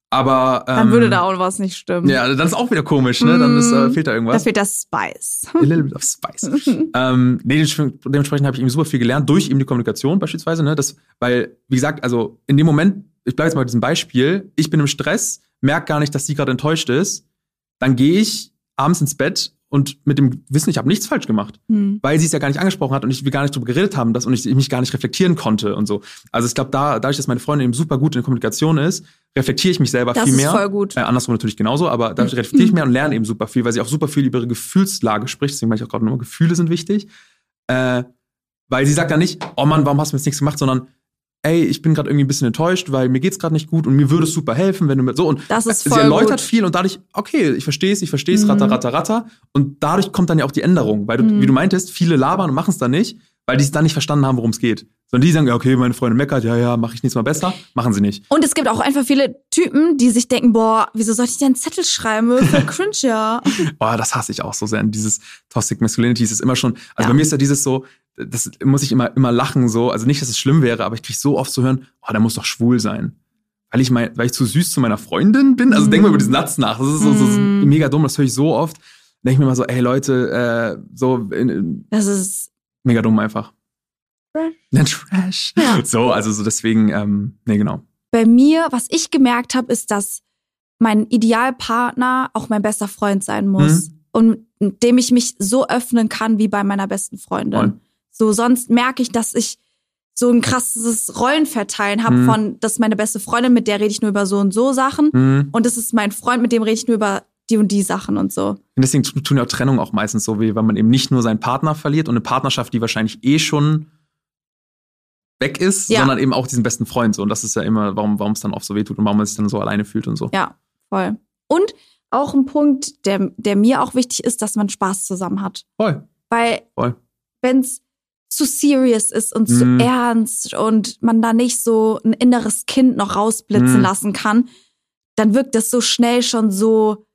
Aber ähm, Dann würde da auch was nicht stimmen. Ja, dann ist auch wieder komisch, ne? Dann ist, äh, Mhm. fehlt da Da irgendwas. fehlt das Spice. A [LAUGHS] little bit of spice. [LAUGHS] ähm, nee, dementsprechend dementsprechend habe ich eben super viel gelernt, durch eben die Kommunikation beispielsweise. Ne? Das, weil, wie gesagt, also in dem Moment, ich bleibe jetzt mal bei diesem Beispiel, ich bin im Stress, merke gar nicht, dass sie gerade enttäuscht ist, dann gehe ich abends ins Bett und mit dem Wissen, ich habe nichts falsch gemacht, Hm. weil sie es ja gar nicht angesprochen hat und ich wir gar nicht drüber geredet haben dass, und ich, ich mich gar nicht reflektieren konnte und so. Also ich glaube, da, dadurch, dass meine Freundin eben super gut in der Kommunikation ist, reflektiere ich mich selber Das viel ist mehr. voll gut. Äh, andersrum natürlich genauso, aber dadurch reflektiere ich mehr und lerne eben super viel, weil sie auch super viel über ihre Gefühlslage spricht. Deswegen meine ich auch gerade nochmal, Gefühle sind wichtig. Äh, weil sie sagt dann nicht, oh Mann, warum hast du mir jetzt nichts gemacht, sondern ey, ich bin gerade irgendwie ein bisschen enttäuscht, weil mir geht's gerade nicht gut und mir würde es super helfen, wenn du mir so und Das ist sie voll erläutert gut. viel und dadurch, okay, ich verstehe es, ich verstehe es, Mhm. ratter, ratter, ratter. Und dadurch kommt dann ja auch die Änderung, weil du, Mhm. wie du meintest, viele labern und machen es dann nicht, weil die es dann nicht verstanden haben, worum es geht. Sondern die sagen, ja, okay, meine Freundin meckert, ja, ja, mache ich nichts mal besser. Machen sie nicht. Und es gibt auch einfach viele Typen, die sich denken, boah, wieso soll ich denn einen Zettel schreiben? Für [LAUGHS] cringe, ja. Boah, das hasse ich auch so sehr. Und dieses Toxic Masculinity ist immer schon, also Ja. bei mir ist ja dieses so, das muss ich immer, immer lachen so. Also nicht, dass es schlimm wäre, aber ich kriege so oft zu hören, oh, der muss doch schwul sein. Weil ich, mein, weil ich zu süß zu meiner Freundin bin. Also denk mal über diesen Satz nach. Das ist so, so, so Mm. mega dumm, das höre ich so oft. Denke ich mir mal so, ey Leute, äh, so in, in, Das ist, mega dumm einfach. Trash. [LAUGHS] Trash. Ja. So, also so deswegen, ähm, nee, genau. bei mir, was ich gemerkt habe, ist, dass mein Idealpartner auch mein bester Freund sein muss. Und dem ich mich so öffnen kann wie bei meiner besten Freundin. Voll. So, sonst merke ich, dass ich so ein krasses Rollenverteilen habe Mhm. von, das ist meine beste Freundin, mit der rede ich nur über so und so Sachen. Mhm. Und das ist mein Freund, mit dem rede ich nur über die und die Sachen und so. Und deswegen tu- tun ja auch Trennung auch meistens so weh, weil man eben nicht nur seinen Partner verliert und eine Partnerschaft, die wahrscheinlich eh schon weg ist, Ja. sondern eben auch diesen besten Freund. So. Und das ist ja immer, warum warum es dann oft so weh tut und warum man sich dann so alleine fühlt und so. Ja, voll. Und auch ein Punkt, der, der mir auch wichtig ist, dass man Spaß zusammen hat. Voll. Weil Voll. wenn es zu serious ist und zu Mhm. ernst und man da nicht so ein inneres Kind noch rausblitzen Mhm. lassen kann, dann wirkt das so schnell schon so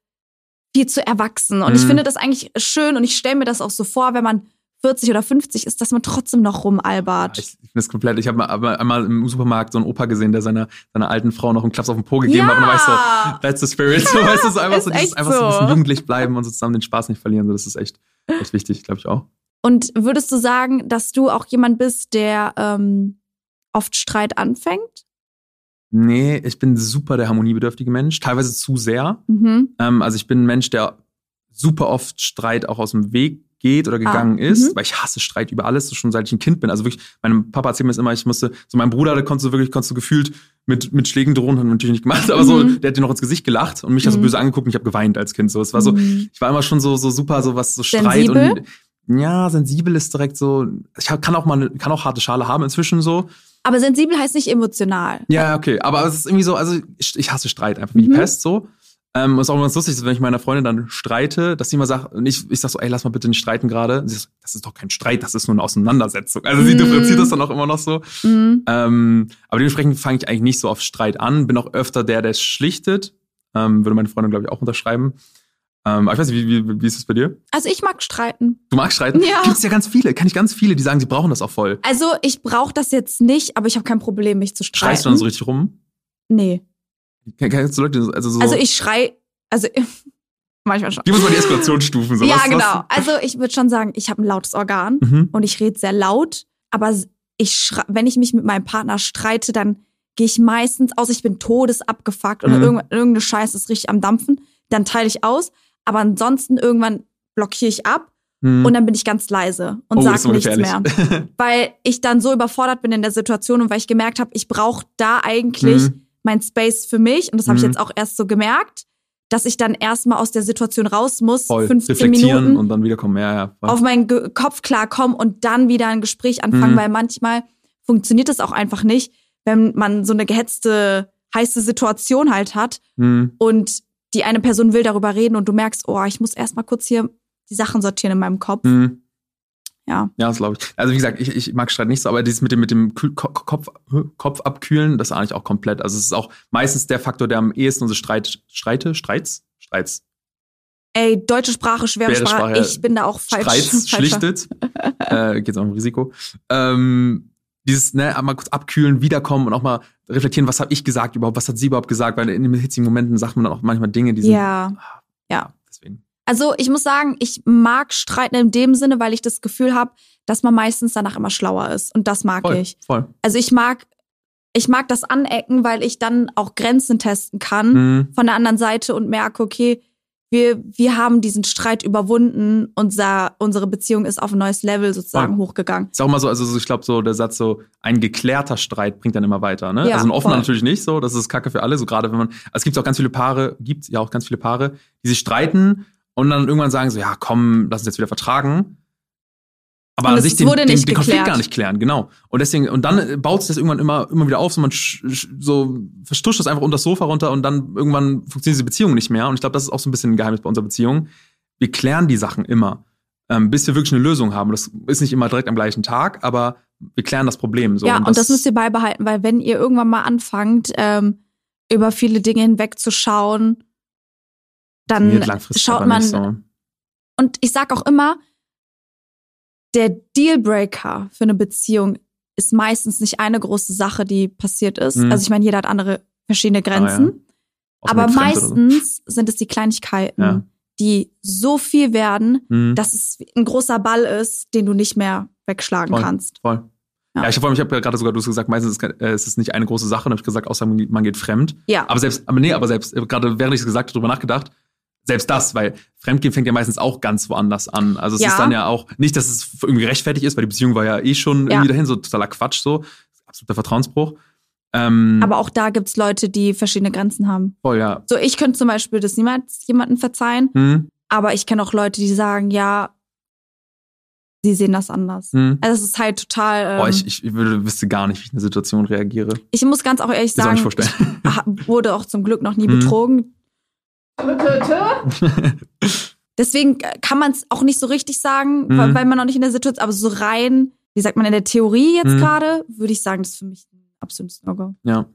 viel zu erwachsen. Und ich Mhm. finde das eigentlich schön und ich stelle mir das auch so vor, wenn man 40 oder 50 ist, dass man trotzdem noch rumalbert. Ich, ich finde das komplett. Ich habe mal einmal im Supermarkt so einen Opa gesehen, der seiner, seiner alten Frau noch einen Klaps auf den Po gegeben hat. Und ich so, that's the spirit. [LAUGHS] So, weißt du, so einfach Ist so, dieses, einfach so ein so. bisschen jugendlich bleiben und so zusammen den Spaß nicht verlieren. So, das ist echt, echt wichtig, glaube ich auch. Und würdest du sagen, dass du auch jemand bist, der ähm, oft Streit anfängt? Nee, ich bin super der harmoniebedürftige Mensch, teilweise zu sehr. Mhm. Ähm, also ich bin ein Mensch, der super oft Streit auch aus dem Weg geht oder gegangen Ah, ist, mhm. weil ich hasse Streit über alles, so schon seit ich ein Kind bin. Also wirklich, mein Papa erzählt mir das immer, ich musste, so mein Bruder, der konntest du wirklich, konntest du gefühlt mit, mit Schlägen drohen, hat natürlich nicht gemacht, [LAUGHS] aber so, Mhm. der hat dir noch ins Gesicht gelacht und mich also Mhm. böse angeguckt und ich habe geweint als Kind. So, es war so, Mhm. ich war immer schon so, so super, so was, so Streit Sensibel? und ja, sensibel ist direkt so, ich kann auch mal, eine, kann auch harte Schale haben inzwischen so. Aber sensibel heißt nicht emotional. Ja, okay. Aber es ist irgendwie so, also ich, ich hasse Streit einfach wie die Mhm. Pest so. Ähm, und es ist auch ganz lustig, wenn ich mit meiner Freundin dann streite, dass sie immer sagt, und ich, ich sag so, ey, lass mal bitte nicht streiten gerade. Sie sagt, das ist doch kein Streit, das ist nur eine Auseinandersetzung. Also sie Mhm. differenziert das dann auch immer noch so. Mhm. Ähm, aber dementsprechend fange ich eigentlich nicht so auf Streit an. Bin auch öfter der, der es schlichtet. Ähm, würde meine Freundin, glaube ich, auch unterschreiben. Ähm, ich weiß nicht, wie, wie, wie ist es bei dir? Also ich mag streiten. Du magst streiten? Ja. Gibt's ja ganz viele, kann ich ganz viele, die sagen, sie brauchen das auch voll. Also ich brauche das jetzt nicht, aber ich habe kein Problem, mich zu streiten. Schreist du dann so richtig rum? Nee. Kann- Kennst du Leute, also so. Also ich schrei, also [LAUGHS] manchmal schon. Gib uns mal die Eskalationsstufen. So. ja, was, genau. Also ich würde schon sagen, ich habe ein lautes Organ Was? Mhm. und ich rede sehr laut, aber ich wenn ich mich mit meinem Partner streite, dann gehe ich meistens aus, ich bin todesabgefuckt oder Mhm. irgend, irgendeine Scheiße ist richtig am Dampfen, dann teile ich aus, aber ansonsten irgendwann blockiere ich ab Mhm. und dann bin ich ganz leise und Oh, sag ist so nichts mehr. [LAUGHS] weil ich dann so überfordert bin in der Situation und weil ich gemerkt habe, ich brauche da eigentlich Mhm. mein Space für mich und das habe ich Mhm. jetzt auch erst so gemerkt, dass ich dann erstmal aus der Situation raus muss, Voll. 15 Reflektieren Minuten und dann wiederkommen. Ja, ja. voll. auf meinen Ge Kopf klarkommen und dann wieder ein Gespräch anfangen, Mhm. weil manchmal funktioniert es auch einfach nicht, wenn man so eine gehetzte, heiße Situation halt hat Mhm. und die eine Person will darüber reden und du merkst, oh, ich muss erstmal kurz hier die Sachen sortieren in meinem Kopf. Mhm. Ja. Ja, das glaube ich. Also wie gesagt, ich, ich mag Streit nicht so, aber dieses mit dem, mit dem Kühl Ko- Kopf, Kopf abkühlen, das ahne ich auch komplett. Also es ist auch meistens der Faktor, der am ehesten unsere Streit, Streite, Streits, Streits, Ey, deutsche Sprache, schwere Schwere Sprache, Sprache, ich bin da auch falsch. Streits [LAUGHS] schlichtet. äh, geht's auch um Risiko. Ähm, dieses, ne, mal kurz abkühlen, wiederkommen und auch mal reflektieren, was habe ich gesagt überhaupt, was hat sie überhaupt gesagt, weil in den hitzigen Momenten sagt man dann auch manchmal Dinge, die sind. Ja. Ja. Deswegen. Also ich muss sagen, ich mag Streiten in dem Sinne, weil ich das Gefühl habe, dass man meistens danach immer schlauer ist. Und das mag Voll, ich. voll. Also ich mag, ich mag das Anecken, weil ich dann auch Grenzen testen kann Mhm. von der anderen Seite und merke, okay, wir, wir haben diesen Streit überwunden, unser, unsere Beziehung ist auf ein neues Level sozusagen Voll. hochgegangen. Ist auch immer so, also so, ich glaube, so der Satz so, ein geklärter Streit bringt dann immer weiter, ne? Ja, also ein offener voll. natürlich nicht so, das ist Kacke für alle, so gerade wenn man, also es gibt auch ganz viele Paare, gibt ja auch ganz viele Paare, die sich streiten und dann irgendwann sagen so, ja komm, lass uns jetzt wieder vertragen. Aber Und an sich den, wurde den, den Konflikt geklärt. gar nicht klären, genau. Und deswegen, und dann baut sich das irgendwann immer, immer wieder auf, so man so verstuscht das einfach unter das Sofa runter und dann irgendwann funktioniert diese Beziehung nicht mehr. Und ich glaube, das ist auch so ein bisschen ein Geheimnis bei unserer Beziehung. Wir klären die Sachen immer. ähm, bis wir wirklich eine Lösung haben. Das ist nicht immer direkt am gleichen Tag, aber wir klären das Problem so. ja, und das, müsst ihr beibehalten, weil wenn ihr irgendwann mal anfangt, ähm, über viele Dinge hinwegzuschauen, dann schaut man. so. Und ich sag auch immer, der Dealbreaker für eine Beziehung ist meistens nicht eine große Sache, die passiert ist. Mhm. Also ich meine, jeder hat andere verschiedene Grenzen. Außer Aber mit Fremd oder so. meistens sind es die Kleinigkeiten, Ja. die so viel werden, Mhm. dass es ein großer Ball ist, den du nicht mehr wegschlagen Voll. kannst. Voll. Ja. Ja, ich, allem, ich habe ja gerade sogar, du hast gesagt, meistens ist es, äh, es ist nicht eine große Sache, und habe ich gesagt, außer man man geht fremd. Ja. Aber selbst, aber nee, aber selbst, äh, gerade während ich es gesagt habe, drüber nachgedacht, selbst das, weil Fremdgehen fängt ja meistens auch ganz woanders an. Also es Ja. ist dann ja auch, nicht, dass es irgendwie rechtfertigt ist, weil die Beziehung war ja eh schon Ja. irgendwie dahin, so totaler Quatsch, so. Absoluter Vertrauensbruch. Ähm, Aber auch da gibt's Leute, die verschiedene Grenzen haben. voll, ja. So, ich könnte zum Beispiel das niemals jemandem verzeihen, Hm, aber ich kenne auch Leute, die sagen, ja, sie sehen das anders. hm. Also es ist halt total. Ähm, Boah, ich, ich, ich würde, wüsste gar nicht, wie ich in eine Situation reagiere. ich muss ganz auch ehrlich Ich sagen, ich ha- wurde auch zum Glück noch nie Mhm. betrogen. [LAUGHS] Deswegen kann man es auch nicht so richtig sagen, Mhm. weil weil man noch nicht in der Situation, aber so rein, wie sagt man in der Theorie jetzt Mhm. gerade, würde ich sagen, das ist für mich ein absolutes No-Go. ja.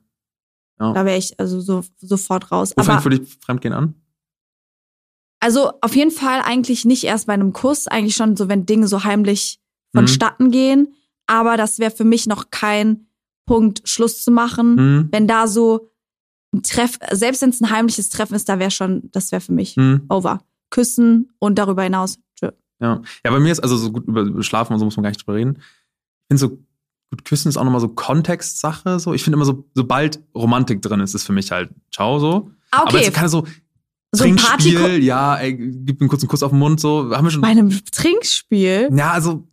Da wäre ich also so, sofort raus. Wo fängt für dich Fremdgehen an? also auf jeden Fall eigentlich nicht erst bei einem Kuss, eigentlich schon so, wenn Dinge so heimlich vonstatten gehen. Aber das wäre für mich noch kein Punkt, Schluss zu machen. Hm, Wenn da so ein Treff, selbst wenn es ein heimliches Treffen ist, da wäre schon, das wäre für mich hm. over. Küssen und darüber hinaus. Tschö. Ja. ja, bei mir ist also so gut über Schlafen und so muss man gar nicht drüber reden. Ich finde so, gut küssen ist auch nochmal so Kontextsache. So. Ich finde immer so, sobald Romantik drin ist, ist für mich halt ciao so. Ah, Aber Okay, jetzt keine so so Trinkspiel, Party ja, ey, gib mir einen kurzen Kuss auf den Mund, so. Haben wir schon. bei einem Trinkspiel. Ja, also.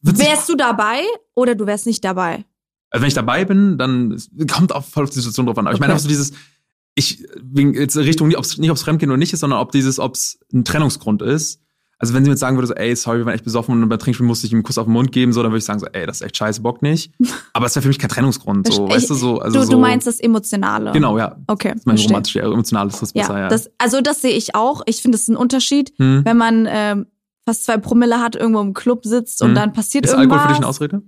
Wärst du dabei oder du wärst nicht dabei? Also wenn ich dabei bin, dann kommt auch voll auf die Situation drauf an. Aber ich meine Okay. einfach so dieses, ich, wegen jetzt Richtung, nicht ob es nicht ob's Fremdgehen oder nicht ist, sondern ob dieses, ob es ein Trennungsgrund ist. Also wenn sie mir jetzt sagen würde, so, ey, sorry, wir waren echt besoffen und beim Trinkspiel musste ich ihm einen Kuss auf den Mund geben, so, dann würde ich sagen, so, ey, das ist echt scheiße, Bock nicht. [LAUGHS] Aber es wäre für mich kein Trennungsgrund, so, Ich- weißt du, so, also du, so. du meinst das Emotionale. Genau, ja. Okay. Das ist mein verstehe. romantisch, eher emotional ist das besser, Ja, ja. Das, also das sehe ich auch. Ich finde, es ist ein Unterschied, hm. wenn man ähm, fast zwei Promille hat, irgendwo im Club sitzt und Hm. dann passiert Ist irgendwas. Alkohol für dich eine Ausrede?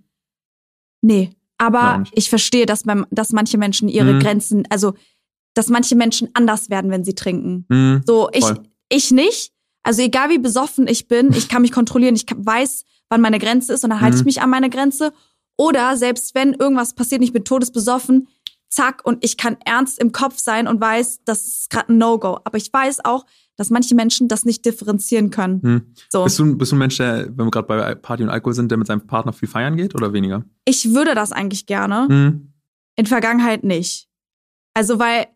Nee, Ja, aber ich verstehe, dass, beim, dass manche Menschen ihre Mhm. Grenzen, also dass manche Menschen anders werden, wenn sie trinken. Hm. So, ich, Voll. ich nicht. Also egal wie besoffen ich bin, ich kann mich kontrollieren, ich weiß, wann meine Grenze ist und dann halte Mhm. ich mich an meine Grenze. Oder selbst wenn irgendwas passiert ich bin todesbesoffen, zack, und ich kann ernst im Kopf sein und weiß, das ist gerade ein No-Go. Aber ich weiß auch, dass manche Menschen das nicht differenzieren können. Hm. So. Bist, du, bist du ein Mensch, der, wenn wir gerade bei Party und Alkohol sind, der mit seinem Partner viel feiern geht oder weniger? Ich würde das eigentlich gerne. Hm. In Vergangenheit nicht. Also, weil.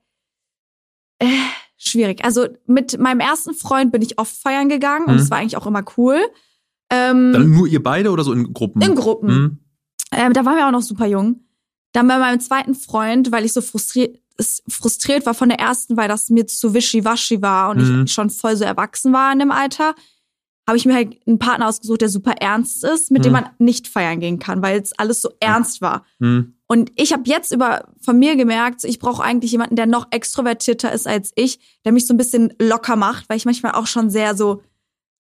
Äh, schwierig. Also, mit meinem ersten Freund bin ich oft feiern gegangen und Mhm. es war eigentlich auch immer cool. Ähm, Dann nur ihr beide oder so in Gruppen? in Gruppen. Hm. Ähm, da waren wir auch noch super jung. Dann bei meinem zweiten Freund, weil ich so frustriert, frustriert war von der ersten, weil das mir zu wischiwaschi war und Mhm. ich schon voll so erwachsen war in dem Alter, habe ich mir halt einen Partner ausgesucht, der super ernst ist, mit dem Mhm. man nicht feiern gehen kann, weil es alles so ernst war. Hm. Und ich habe jetzt über von mir gemerkt, ich brauche eigentlich jemanden, der noch extrovertierter ist als ich, der mich so ein bisschen locker macht, weil ich manchmal auch schon sehr so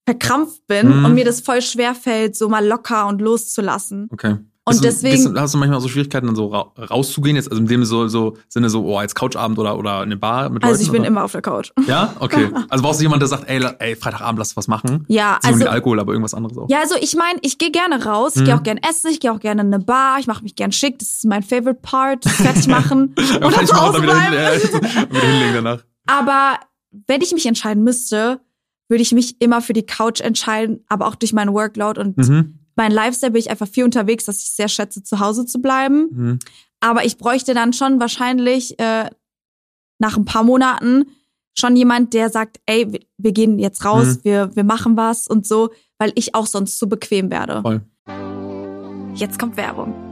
verkrampft bin Mhm. und mir das voll schwer fällt, so mal locker und loszulassen. Okay. Und du, deswegen- hast du manchmal so Schwierigkeiten, dann so ra rauszugehen, jetzt, also in dem so, so Sinne so, oh, als Couchabend oder, oder eine Bar mit Also Leuten? ich bin oder? immer auf der Couch. Ja? Okay. [LAUGHS] Also brauchst du jemanden, der sagt, ey, ey Freitagabend, lass was machen? Ja, Also, also nicht Alkohol, aber irgendwas anderes auch. ja, also ich meine, ich gehe gerne raus, ich Mhm. gehe auch gerne essen, ich gehe auch gerne in eine Bar, ich mache mich gern schick, das ist mein Favorite Part, fertig machen [LAUGHS] Ja, oder ich Hause dann wieder, hin, äh, [LAUGHS] wieder hinlegen danach. Aber wenn ich mich entscheiden müsste, würde ich mich immer für die Couch entscheiden, aber auch durch meinen Workload und Mhm. Mein Lifestyle bin ich einfach viel unterwegs, dass ich sehr schätze, zu Hause zu bleiben. Mhm. Aber ich bräuchte dann schon wahrscheinlich äh, nach ein paar Monaten schon jemand, der sagt, ey, wir, gehen jetzt raus, Mhm. wir, wir machen was und so, weil ich auch sonst zu bequem werde. Voll. Jetzt kommt Werbung.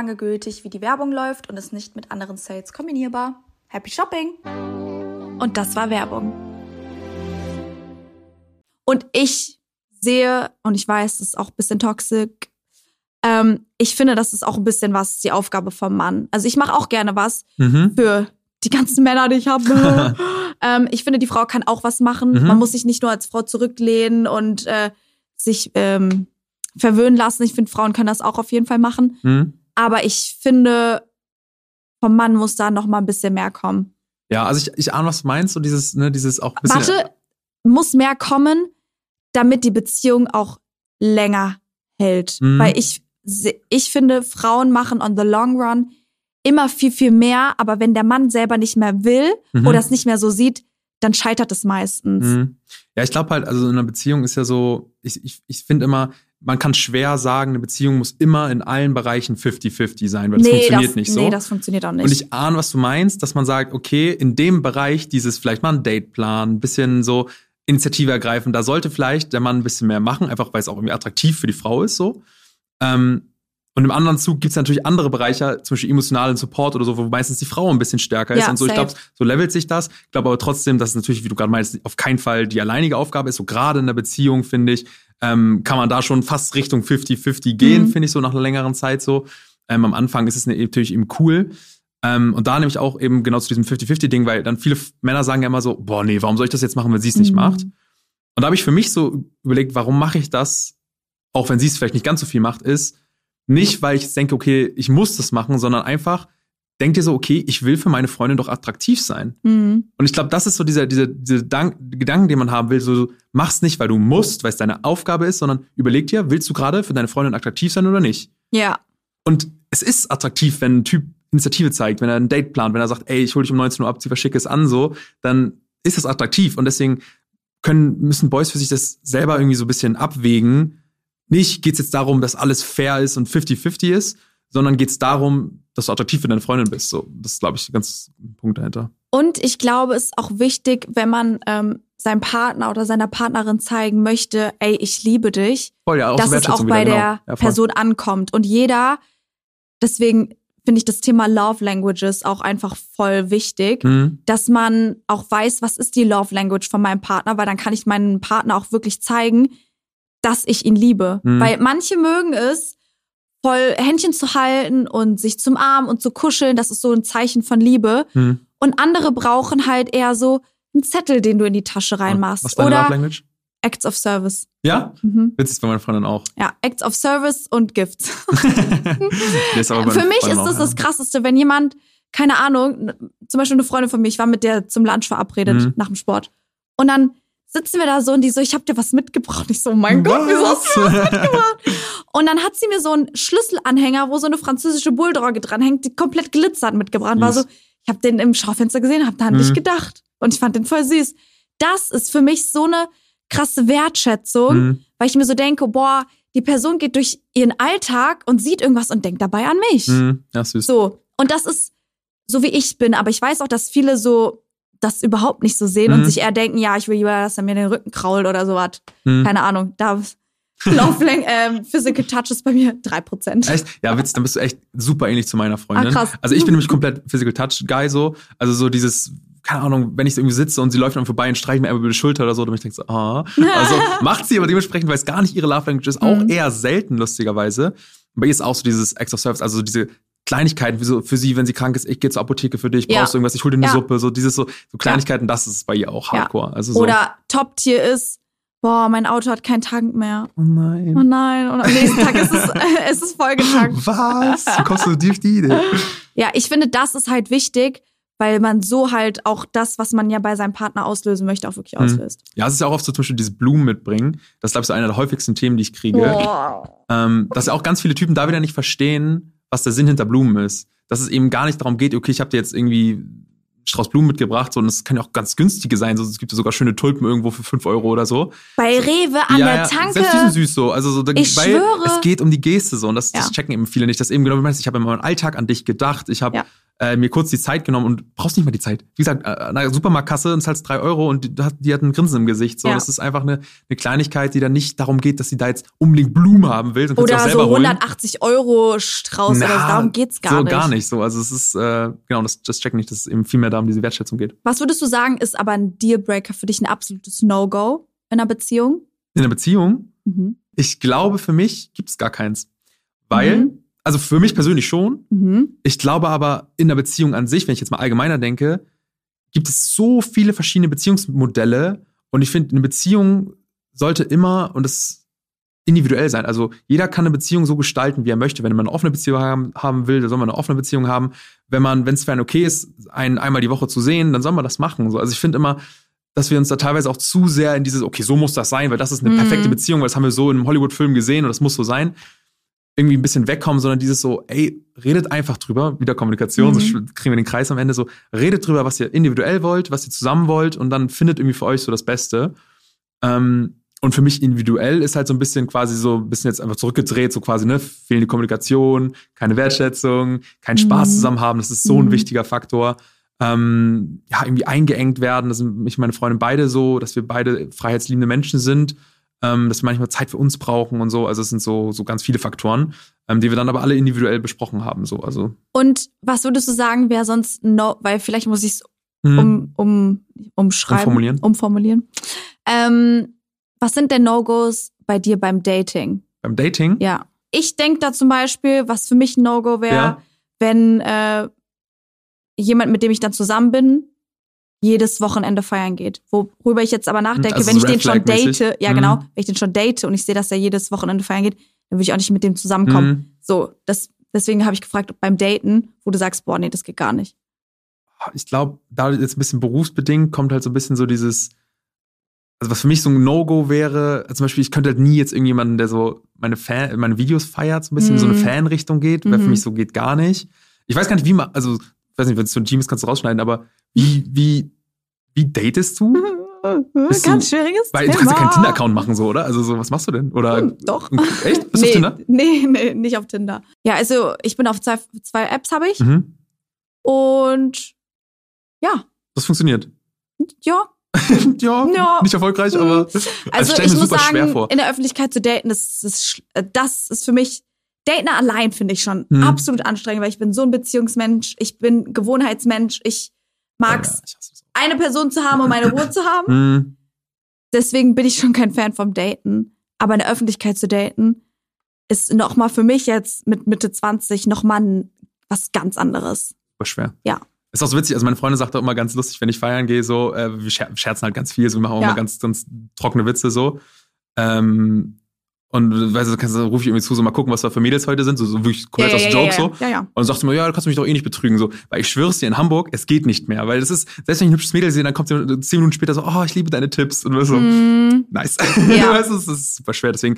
gültig, wie die Werbung läuft und ist nicht mit anderen Sales kombinierbar. Happy Shopping! Und das war Werbung. Und ich sehe, und ich weiß, das ist auch ein bisschen toxisch, ähm, ich finde, das ist auch ein bisschen was die Aufgabe vom Mann. Also ich mache auch gerne was Mhm. für die ganzen Männer, die ich habe. [LAUGHS] ähm, ich finde, die Frau kann auch was machen. Mhm. Man muss sich nicht nur als Frau zurücklehnen und äh, sich ähm, verwöhnen lassen. Ich finde, Frauen können das auch auf jeden Fall machen. Mhm. Aber ich finde, vom Mann muss da noch mal ein bisschen mehr kommen. Ja, also ich, ich ahne, was du meinst, so dieses, ne, dieses auch ein bisschen. Warte, muss mehr kommen, damit die Beziehung auch länger hält. Mhm. Weil ich, ich finde, Frauen machen on the long run immer viel, viel mehr. Aber wenn der Mann selber nicht mehr will Mhm. oder es nicht mehr so sieht, dann scheitert es meistens. Mhm. Ja, ich glaube halt, also in einer Beziehung ist ja so, ich, ich, ich finde immer, man kann schwer sagen, eine Beziehung muss immer in allen Bereichen 50-50 sein, weil das funktioniert das, nicht so. Nee, das funktioniert auch nicht. Und ich ahne, was du meinst, dass man sagt, okay, in dem Bereich dieses vielleicht mal ein Date planen, ein bisschen so Initiative ergreifen, da sollte vielleicht der Mann ein bisschen mehr machen, einfach weil es auch irgendwie attraktiv für die Frau ist so. Ähm, und im anderen Zug gibt es natürlich andere Bereiche, zum Beispiel emotionalen Support oder so, wo meistens die Frau ein bisschen stärker ist Ja, und so. Ich safe. glaube, so levelt sich das. Ich glaube aber trotzdem, dass es natürlich, wie du gerade meinst, auf keinen Fall die alleinige Aufgabe ist. So gerade in der Beziehung, finde ich, ähm, kann man da schon fast Richtung 50-50 gehen, Mhm. finde ich so nach einer längeren Zeit so. Ähm, am Anfang ist es ne- natürlich eben cool. Ähm, und da nämlich auch eben genau zu diesem 50-50-Ding, weil dann viele Männer sagen ja immer so, boah, nee, warum soll ich das jetzt machen, wenn sie es nicht Mhm. macht? Und da habe ich für mich so überlegt, warum mache ich das, auch wenn sie es vielleicht nicht ganz so viel macht, ist nicht, weil ich denke, okay, ich muss das machen, sondern einfach, denk dir so, okay, ich will für meine Freundin doch attraktiv sein. Mhm. Und ich glaube, das ist so dieser, dieser, dieser Dank, Gedanken, den man haben will. So, du machst nicht, weil du musst, weil es deine Aufgabe ist, sondern überleg dir, willst du gerade für deine Freundin attraktiv sein oder nicht? Ja. Und es ist attraktiv, wenn ein Typ Initiative zeigt, wenn er ein Date plant, wenn er sagt, ey, ich hol dich um 19 Uhr ab, zieh was Schickes an, so, dann ist das attraktiv. Und deswegen können, müssen Boys für sich das selber irgendwie so ein bisschen abwägen. Nicht geht's jetzt darum, dass alles fair ist und 50-50 ist, sondern geht's darum, dass du attraktiv für deine Freundin bist. So, das ist, glaube ich, ganz ein Punkt dahinter. Und ich glaube, es ist auch wichtig, wenn man ähm, seinem Partner oder seiner Partnerin zeigen möchte, ey, ich liebe dich, Voll, ja, auch dass es auch bei wieder, der genau. Ja. Person ankommt. Und jeder, deswegen finde ich das Thema Love Languages auch einfach voll wichtig, Mhm. dass man auch weiß, was ist die Love Language von meinem Partner, weil dann kann ich meinem Partner auch wirklich zeigen, dass ich ihn liebe. Mhm. Weil manche mögen es, voll Händchen zu halten und sich zum Arm und zu kuscheln, das ist so ein Zeichen von Liebe. Mhm. Und andere brauchen halt eher so einen Zettel, den du in die Tasche reinmachst. Was ist deine Love Oder Language? Acts of Service. Ja? Mhm. Witzig bei meiner Freundin auch. Ja, Acts of Service und Gifts. [LAUGHS] [LAUGHS] Für mich ist das das. Krasseste, wenn jemand, keine Ahnung, zum Beispiel eine Freundin von mir, ich war mit der zum Lunch verabredet Mhm. nach dem Sport. Und dann sitzen wir da so und die so, ich hab dir was mitgebracht. Ich so, mein Gott, wieso hast du was mitgebracht? Und dann hat sie mir so einen Schlüsselanhänger, wo so eine französische Bulldogge dranhängt, die komplett glitzert mitgebracht. War so, ich habe den im Schaufenster gesehen, hab da an dich Mhm. gedacht. Und ich fand den voll süß. Das ist für mich so eine krasse Wertschätzung, Mhm. weil ich mir so denke, boah, die Person geht durch ihren Alltag und sieht irgendwas und denkt dabei an mich. Mhm. Ja, süß. So. Und das ist so, wie ich bin. Aber ich weiß auch, dass viele so das überhaupt nicht so sehen Mhm. und sich eher denken, ja, ich will lieber, dass er mir den Rücken krault oder sowas. Mhm. Keine Ahnung. Da [LAUGHS] Lang ähm, Physical Touch ist bei mir 3%. Echt? Ja, Witz, dann bist du echt super ähnlich zu meiner Freundin. Ah, krass. Also ich bin nämlich komplett Physical Touch Guy so. Also so dieses, keine Ahnung, wenn ich irgendwie sitze und sie läuft dann vorbei und streicht mir einmal über die Schulter oder so, dann bin ich denke so, ah. [LAUGHS] Also macht sie aber dementsprechend, weil es gar nicht ihre Love Language ist, auch Mhm. eher selten, lustigerweise. Bei ihr ist auch so dieses Acts of Service, also so diese Kleinigkeiten, wie so für sie, wenn sie krank ist, ich gehe zur Apotheke für dich, brauchst du irgendwas, ich hol dir eine. Suppe, so dieses so, so Kleinigkeiten, das ist bei ihr auch hardcore. Also so. Oder Top-Tier ist, Boah, mein Auto hat keinen Tank mehr. Oh nein. Oh nein. Und am nächsten Tag ist es, [LAUGHS] [LAUGHS] es ist vollgetankt. Was? Wie kommst du dir auf die Idee? Ja, ich finde, das ist halt wichtig, weil man so halt auch das, was man ja bei seinem Partner auslösen möchte, auch wirklich Mhm. auslöst. Ja, es ist ja auch oft so zum Beispiel diese Blumen mitbringen. Das ist, glaube ich, so einer der häufigsten Themen, die ich kriege. Boah. Ähm, dass auch ganz viele Typen da wieder nicht verstehen, was der Sinn hinter Blumen ist. Dass es eben gar nicht darum geht, okay, ich habe dir jetzt irgendwie Strauß Blumen mitgebracht, sondern es kann ja auch ganz günstige sein. So, es gibt ja sogar schöne Tulpen irgendwo für 5 Euro oder so. Bei Rewe an der Tanke. Selbst die sind süß so. Also so, Ich weil schwöre. es geht um die Geste so und das, das Ja. checken eben viele nicht. Das eben genau wie du meinst, ich habe in meinem Alltag an dich gedacht. Ich habe Ja. Äh, mir kurz die Zeit genommen und brauchst nicht mal die Zeit. Wie gesagt, äh, an der Supermarktkasse und zahlst drei Euro und die, hat- die hat ein Grinsen im Gesicht. So, Ja. das ist einfach eine, eine Kleinigkeit, die dann nicht darum geht, dass sie da jetzt unbedingt Blumen haben will. Oder so holen. 180 Euro Strauß oder so. Na, Darum geht's gar so nicht. gar nicht so. Also es ist, äh, genau, das, das checken nicht, dass es eben viel mehr da um diese Wertschätzung geht. Was würdest du sagen, ist aber ein Dealbreaker für dich, ein absolutes No-Go in einer Beziehung? In einer Beziehung, Mhm. ich glaube, für mich gibt's gar keins. Weil, Mhm. Also für mich persönlich schon, Mhm. Ich glaube aber, in der Beziehung an sich, wenn ich jetzt mal allgemeiner denke, gibt es so viele verschiedene Beziehungsmodelle. Und ich finde, eine Beziehung sollte immer, und das individuell sein. Also jeder kann eine Beziehung so gestalten, wie er möchte. Wenn man eine offene Beziehung haben, haben will, dann soll man eine offene Beziehung haben. Wenn man, wenn es für einen okay ist, einen einmal die Woche zu sehen, dann soll man das machen. So, also ich finde immer, dass wir uns da teilweise auch zu sehr in dieses, okay, so muss das sein, weil das ist eine Mhm. perfekte Beziehung, weil das haben wir so in einem Hollywood-Film gesehen und das muss so sein irgendwie ein bisschen wegkommen, sondern dieses so, ey, redet einfach drüber, wieder Kommunikation, Mhm. so kriegen wir den Kreis am Ende so, redet drüber, was ihr individuell wollt, was ihr zusammen wollt und dann findet irgendwie für euch so das Beste. Ähm, und für mich individuell ist halt so ein bisschen quasi so ein bisschen jetzt einfach zurückgedreht, so quasi, ne, fehlende Kommunikation, keine Wertschätzung, kein Spaß Mhm. zusammen haben, das ist so ein Mhm. wichtiger Faktor. Ähm, ja, irgendwie eingeengt werden, das sind mich und meine Freundin beide so, dass wir beide freiheitsliebende Menschen sind ähm, dass wir manchmal Zeit für uns brauchen und so. Also es sind so, so ganz viele Faktoren, ähm, die wir dann aber alle individuell besprochen haben. So. Also, Und was würdest du sagen, wäre sonst no, weil vielleicht muss ich es hm, um, um, umschreiben. Umformulieren. Umformulieren. Ähm, was sind denn No-Gos bei dir beim Dating? beim Dating, Ja. Ich denke da zum Beispiel, was für mich ein No-Go wäre, Ja. wenn äh, jemand, mit dem ich dann zusammen bin, jedes Wochenende feiern geht. Worüber ich jetzt aber nachdenke, Also wenn ich den schon date, ja Mhm. genau, wenn ich den schon date und ich sehe, dass er jedes Wochenende feiern geht, dann würde ich auch nicht mit dem zusammenkommen. Hm, So, das, deswegen habe ich gefragt, beim Daten, wo du sagst, boah, nee, das geht gar nicht. ich glaube, da jetzt ein bisschen berufsbedingt kommt halt so ein bisschen so dieses, also was für mich so ein No-Go wäre, also zum Beispiel, ich könnte halt nie jetzt irgendjemanden, der so meine Fan, meine Videos feiert, so ein bisschen in so eine Mhm. Fanrichtung geht, weil für Mhm. mich so geht gar nicht. Ich weiß gar nicht, wie man, also, weiß nicht, wenn es so ein Team ist, kannst du rausschneiden, aber wie, wie, wie datest du? [LAUGHS] Bist Ganz du- schwieriges Weil du Thema. kannst ja keinen Tinder-Account machen, so, oder? Also, so, was machst du denn? Oder, Hm, doch. Echt? Bist du [LAUGHS] nee, auf Tinder? Nee, nee, nicht auf Tinder. Ja, also ich bin auf zwei, zwei Apps habe ich Mhm. und ja, Das funktioniert. ja. [LAUGHS] ja, Ja. nicht erfolgreich, aber Also stell ich mir muss super sagen, schwer vor. in der Öffentlichkeit zu daten, das ist, sch- äh, das ist für mich, Daten allein finde ich schon Mhm. absolut anstrengend, weil ich bin so ein Beziehungsmensch, ich bin Gewohnheitsmensch, ich Ja, hasse es. eine Person zu haben und meine Ruhe zu haben. [LAUGHS] Mhm. Deswegen bin ich schon kein Fan vom Daten. Aber in der Öffentlichkeit zu daten ist noch mal für mich jetzt mit Mitte 20 noch mal ein- was ganz anderes. Super schwer. Ja. Ist auch so witzig, also meine Freundin sagt auch immer ganz lustig, wenn ich feiern gehe, so, äh, wir scher scherzen halt ganz viel, so, wir machen auch Ja. immer ganz, ganz trockene Witze, so. Ähm, und weißt du, kannst du, ruf ich irgendwie zu, so mal gucken, was da für Mädels heute sind, so, so wirklich komplett aus ja, Joke, ja, so. ja, ja. Und dann sagt sie mir, ja, du kannst mich doch eh nicht betrügen, so. Weil ich schwör's dir, in Hamburg, es geht nicht mehr, weil das ist, selbst wenn ich ein hübsches Mädel sehe, dann kommt sie zehn Minuten später so, oh, ich liebe deine Tipps, und so, Mm, nice. Ja. [LAUGHS] weißt du, es ist super schwer, deswegen,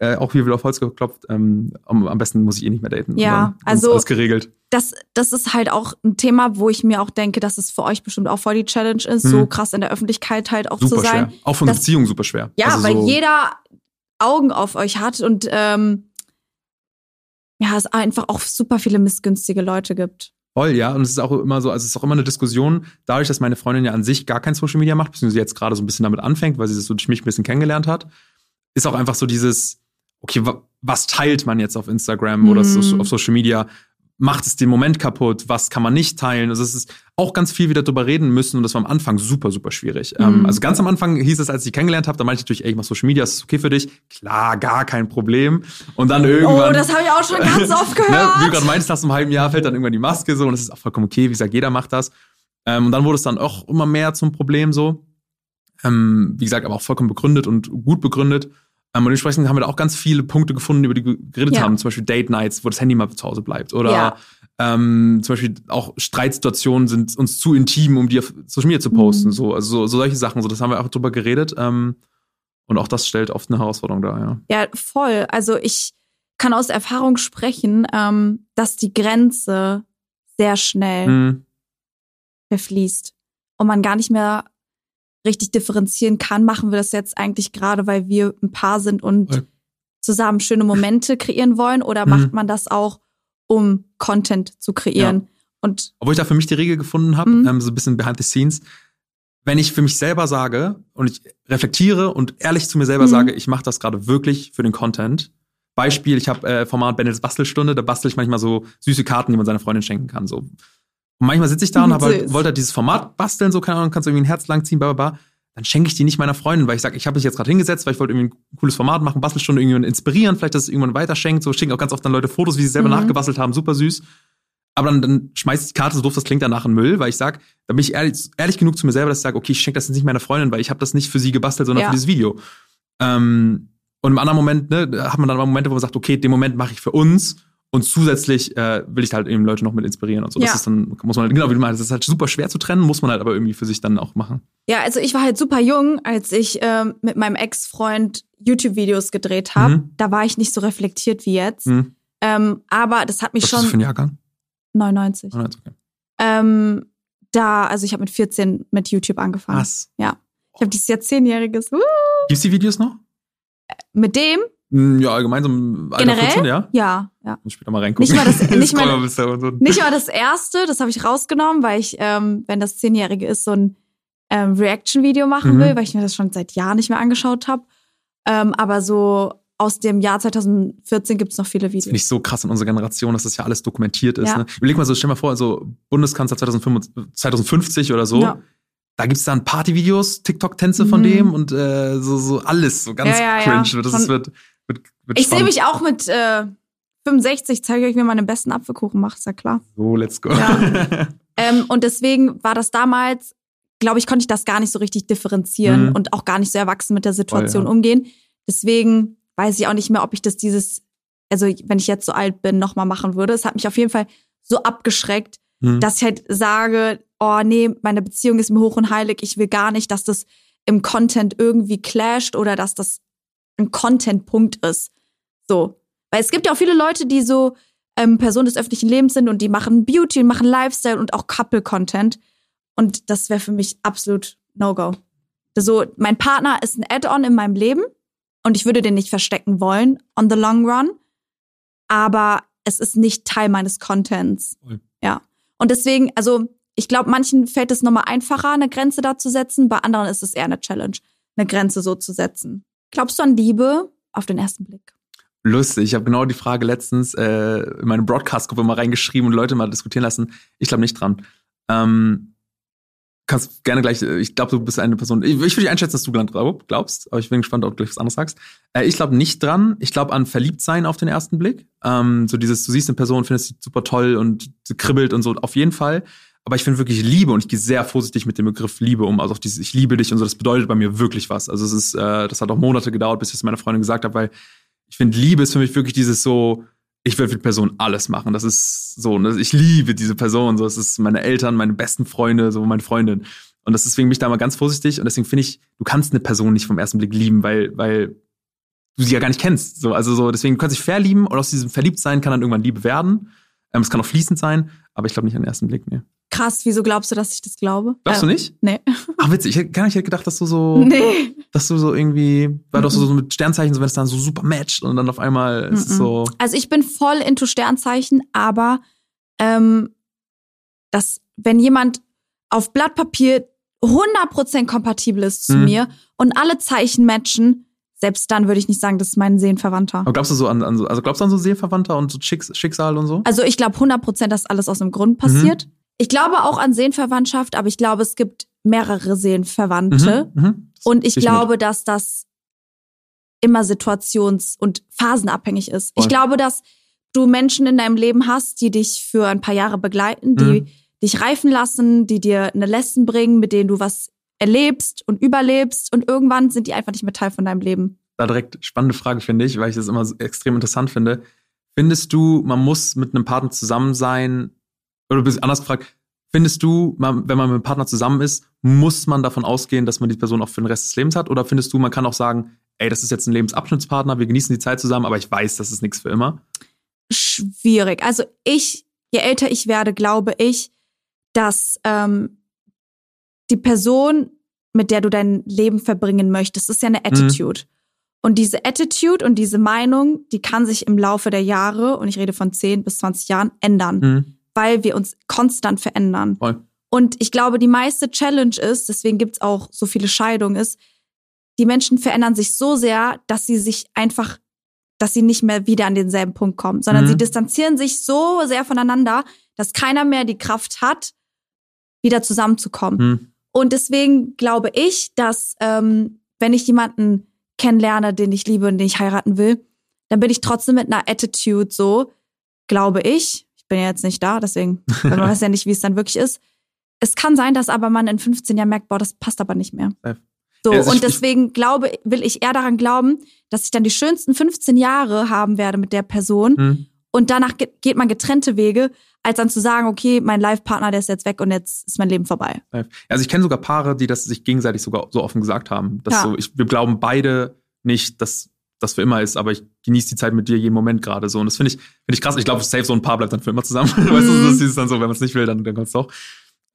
äh, auch hier wieder auf Holz geklopft, ähm, am, besten muss ich eh nicht mehr daten. Ja, dann also- Alles geregelt. das, das ist halt auch ein Thema, wo ich mir auch denke, dass es für euch bestimmt auch voll die Challenge ist, so Mhm. krass in der Öffentlichkeit halt auch Super zu sein. schwer. Auch von Das- Beziehungen super schwer. Ja, Also weil so, jeder Augen auf euch hat und ähm, ja, es einfach auch super viele missgünstige Leute gibt. Voll, ja. Und es ist auch immer so, also es ist auch immer eine Diskussion, dadurch, dass meine Freundin ja an sich gar kein Social Media macht, beziehungsweise jetzt gerade so ein bisschen damit anfängt, weil sie das so durch mich ein bisschen kennengelernt hat, ist auch einfach so dieses, okay, wa was teilt man jetzt auf Instagram oder so, Mhm. auf Social Media? Macht es den Moment kaputt? Was kann man nicht teilen? Also es ist auch ganz viel wieder drüber reden müssen und das war am Anfang super, super schwierig. Ähm, Mhm. also ganz am Anfang hieß es, als ich sie kennengelernt habe, da meinte ich natürlich, ey, ich mach Social Media, ist das okay für dich? Klar, gar kein Problem. Und dann irgendwann. Oh, das habe ich auch schon ganz [LAUGHS] oft Ne, wie du gehört. gerade meinst, nach so einem halben Jahr fällt dann irgendwann die Maske so und das ist auch vollkommen okay. Wie gesagt, jeder macht das. Ähm, und dann wurde es dann auch immer mehr zum Problem so. Ähm, wie gesagt, aber auch vollkommen begründet und gut begründet. Ähm, und entsprechend haben wir da auch ganz viele Punkte gefunden, über die wir geredet Ja. haben. Zum Beispiel Date Nights, wo das Handy mal zu Hause bleibt. Oder Ja. Ähm, zum Beispiel auch Streitsituationen sind uns zu intim, um die auf Social Media zu posten. Mhm. So, also so, so solche Sachen. So, das haben wir auch drüber geredet. Ähm, und auch das stellt oft eine Herausforderung dar, ja. Ja, voll. Also ich kann aus Erfahrung sprechen, ähm, dass die Grenze sehr schnell Mhm. verfließt und man gar nicht mehr richtig differenzieren kann. Machen wir das jetzt eigentlich gerade, weil wir ein Paar sind und zusammen schöne Momente kreieren wollen oder Mhm. macht man das auch, um Content zu kreieren? Und Obwohl ich da für mich die Regel gefunden habe, Mhm. ähm, so ein bisschen behind the scenes. Wenn ich für mich selber sage und ich reflektiere und ehrlich zu mir selber Mhm. sage, ich mache das gerade wirklich für den Content. Beispiel, ich habe äh, Format Bennets Bastelstunde, da bastel ich manchmal so süße Karten, die man seiner Freundin schenken kann. So. Und manchmal sitze ich da und [LAUGHS] hab halt, wollte halt dieses Format basteln, so keine Ahnung, kannst du irgendwie ein Herz lang ziehen, bla bla bla. Dann schenke ich die nicht meiner Freundin, weil ich sage, ich habe mich jetzt gerade hingesetzt, weil ich wollte irgendwie ein cooles Format machen, Bastelstunde irgendjemanden inspirieren, vielleicht, dass es irgendwann weiterschenkt. So schicken auch ganz oft dann Leute Fotos, wie sie selber Mhm. nachgebastelt haben, super süß. Aber dann, dann schmeiß ich die Karte so doof, das klingt danach in Müll, weil ich sag, da bin ich ehrlich, ehrlich genug zu mir selber, dass ich sage, okay, ich schenke das jetzt nicht meiner Freundin, weil ich habe das nicht für sie gebastelt, sondern Ja. für dieses Video. Ähm, und im anderen Moment, ne, hat man dann aber Momente, wo man sagt, okay, den Moment mache ich für uns und zusätzlich äh, will ich halt eben Leute noch mit inspirieren und so. Ja. Das ist dann, muss man, genau wie du meinst, das ist halt super schwer zu trennen, muss man halt aber irgendwie für sich dann auch machen. ja, also ich war halt super jung, als ich ähm, mit meinem Ex-Freund YouTube-Videos gedreht habe. Mhm. Da war ich nicht so reflektiert wie jetzt. Hm. Ähm, aber das hat mich Was ist das schon für ein Jahrgang? 99. Oh, nein, ist okay. Ähm, da, also ich habe mit 14 mit YouTube angefangen. Was? Ich habe dieses Jahr zehnjähriges. Uh, Gibt's die Videos noch? mit dem? Hm, Ja, allgemein so Generell? 14, ja? Ja, ja. Muss später mal reingucken. Nicht mal das- [LAUGHS] nicht mal-. Nicht mal das erste, das habe ich rausgenommen, weil ich, ähm, wenn das zehnjährige ist, so ein ähm, Reaction-Video machen Mhm. will, weil ich mir das schon seit Jahren nicht mehr angeschaut habe. Ähm, aber so aus dem Jahr 2014 gibt's noch viele Das finde Videos. ich so krass in unserer Generation, dass das ja alles dokumentiert ist. Ja. Ne? Überleg mal so, stell mal vor, so Bundeskanzler 2055, 2050 oder so. Ja. Da gibt's dann Partyvideos, TikTok-Tänze von Mhm. dem und äh, so, so alles, so ganz Ja, cringe. Das ist, wird, wird, wird Ich sehe mich auch mit äh, 65, zeige ich euch, wie man den besten Apfelkuchen macht, ist ja klar. So, let's go. Ja. [LAUGHS] Ähm, und deswegen war das damals, glaube ich, konnte ich das gar nicht so richtig differenzieren Mhm. und auch gar nicht so erwachsen mit der Situation Voll, ja. umgehen. Deswegen weiß ich auch nicht mehr, ob ich das dieses, also wenn ich jetzt so alt bin, nochmal machen würde. Es hat mich auf jeden Fall so abgeschreckt, Hm. dass ich halt sage, oh nee, meine Beziehung ist mir hoch und heilig. Ich will gar nicht, dass das im Content irgendwie clasht oder dass das ein Content-Punkt ist. So. Weil es gibt ja auch viele Leute, die so ähm, Personen des öffentlichen Lebens sind und die machen Beauty und machen Lifestyle und auch Couple-Content. Und das wäre für mich absolut No-Go. So, mein Partner ist ein Add-on in meinem Leben und ich würde den nicht verstecken wollen on the long run. Aber es ist nicht Teil meines Contents. Ja. Und deswegen, also ich glaube, manchen fällt es nochmal einfacher, eine Grenze da zu setzen. Bei anderen ist es eher eine Challenge, eine Grenze so zu setzen. Glaubst du an Liebe auf den ersten Blick? Lustig, ich habe genau die Frage letztens äh, in meine Broadcast-Gruppe mal reingeschrieben und Leute mal diskutieren lassen. Ich glaube nicht dran. Ähm, kannst gerne gleich, äh, ich glaube, du bist eine Person, ich, ich würde einschätzen, dass du glaub- glaubst, aber ich bin gespannt, ob du gleich was anderes sagst. Äh, ich glaube nicht dran. Ich glaube an Verliebtsein auf den ersten Blick. Ähm, so dieses, du siehst eine Person, findest sie super toll und sie kribbelt und so, auf jeden Fall. Aber ich finde wirklich Liebe und ich gehe sehr vorsichtig mit dem Begriff Liebe um. Also auch dieses Ich liebe dich und so, das bedeutet bei mir wirklich was. Also es ist, äh, das hat auch Monate gedauert, bis ich es meiner Freundin gesagt habe, weil ich finde, Liebe ist für mich wirklich dieses so, ich will für die Person alles machen. Das ist so, ne? ich liebe diese Person. So, es ist meine Eltern, meine besten Freunde, so meine Freundin. Und das deswegen bin ich da mal ganz vorsichtig. Und deswegen finde ich, du kannst eine Person nicht vom ersten Blick lieben, weil, weil du sie ja gar nicht kennst. So, also so, deswegen du kannst dich verlieben und aus diesem Verliebtsein kann dann irgendwann Liebe werden. Ähm, es kann auch fließend sein, aber ich glaube nicht an den ersten Blick. Nee. Krass, wieso glaubst du, dass ich das glaube? Glaubst du nicht? Nee. Ach, witzig. Ich hätte gar nicht gedacht, dass du so, [LAUGHS] Nee. dass du so irgendwie, weil du so, so mit Sternzeichen, so wenn es dann so super matcht und dann auf einmal ist es so. Also ich bin voll into Sternzeichen, aber ähm, dass wenn jemand auf Blatt Papier 100% kompatibel ist zu Mhm. mir und alle Zeichen matchen, selbst dann würde ich nicht sagen, das ist mein Seelenverwandter. Aber glaubst du so an, an so, also glaubst du an so Seelenverwandter und so Schicks, Schicksal und so? Also ich glaube 100%, dass alles aus einem Grund passiert. Ich glaube auch an Seelenverwandtschaft, aber ich glaube, es gibt mehrere Seelenverwandte. Mhm, mhm. Und ich mit. glaube, dass das immer situations- und phasenabhängig ist. Voll. Ich glaube, dass du Menschen in deinem Leben hast, die dich für ein paar Jahre begleiten, die Mhm. dich reifen lassen, die dir eine Lesson bringen, mit denen du was erlebst und überlebst und irgendwann sind die einfach nicht mehr Teil von deinem Leben. Da direkt spannende Frage, finde ich, weil ich das immer so extrem interessant finde. Findest du, man muss mit einem Partner zusammen sein, oder du bist anders gefragt, findest du, man, wenn man mit einem Partner zusammen ist, muss man davon ausgehen, dass man die Person auch für den Rest des Lebens hat? Oder findest du, man kann auch sagen, ey, das ist jetzt ein Lebensabschnittspartner, wir genießen die Zeit zusammen, aber ich weiß, das ist nichts für immer? Schwierig. Also ich, je älter ich werde, glaube ich, dass ähm, die Person, mit der du dein Leben verbringen möchtest, ist ja eine Attitude. Mhm. Und diese Attitude und diese Meinung, die kann sich im Laufe der Jahre, und ich rede von 10 bis 20 Jahren, ändern, mhm. weil wir uns konstant verändern. Voll. Und ich glaube, die meiste Challenge ist, deswegen gibt's auch so viele Scheidungen, ist, die Menschen verändern sich so sehr, dass sie sich einfach, dass sie nicht mehr wieder an denselben Punkt kommen, sondern mhm. sie distanzieren sich so sehr voneinander, dass keiner mehr die Kraft hat, wieder zusammenzukommen. Mhm. Und deswegen glaube ich, dass ähm, wenn ich jemanden kennenlerne, den ich liebe und den ich heiraten will, dann bin ich trotzdem mit einer Attitude so, glaube ich. Ich bin ja jetzt nicht da, deswegen [LAUGHS] man weiß ja nicht, wie es dann wirklich ist. Es kann sein, dass aber man in 15 Jahren merkt, boah, das passt aber nicht mehr. So, also und deswegen glaube, will ich eher daran glauben, dass ich dann die schönsten 15 Jahre haben werde mit der Person. Mhm. Und danach geht man getrennte Wege, als dann zu sagen, okay, mein Live-Partner, der ist jetzt weg und jetzt ist mein Leben vorbei. Also ich kenne sogar Paare, die das sich gegenseitig sogar so offen gesagt haben. Dass ja. so, ich, wir glauben beide nicht, dass das für immer ist, aber ich genieße die Zeit mit dir jeden Moment gerade so. Und das finde ich, finde ich krass. Ich glaube, safe so ein Paar bleibt dann für immer zusammen. Mhm. [LAUGHS] weißt du, das ist dann so, wenn man es nicht will, dann, dann kommt es doch.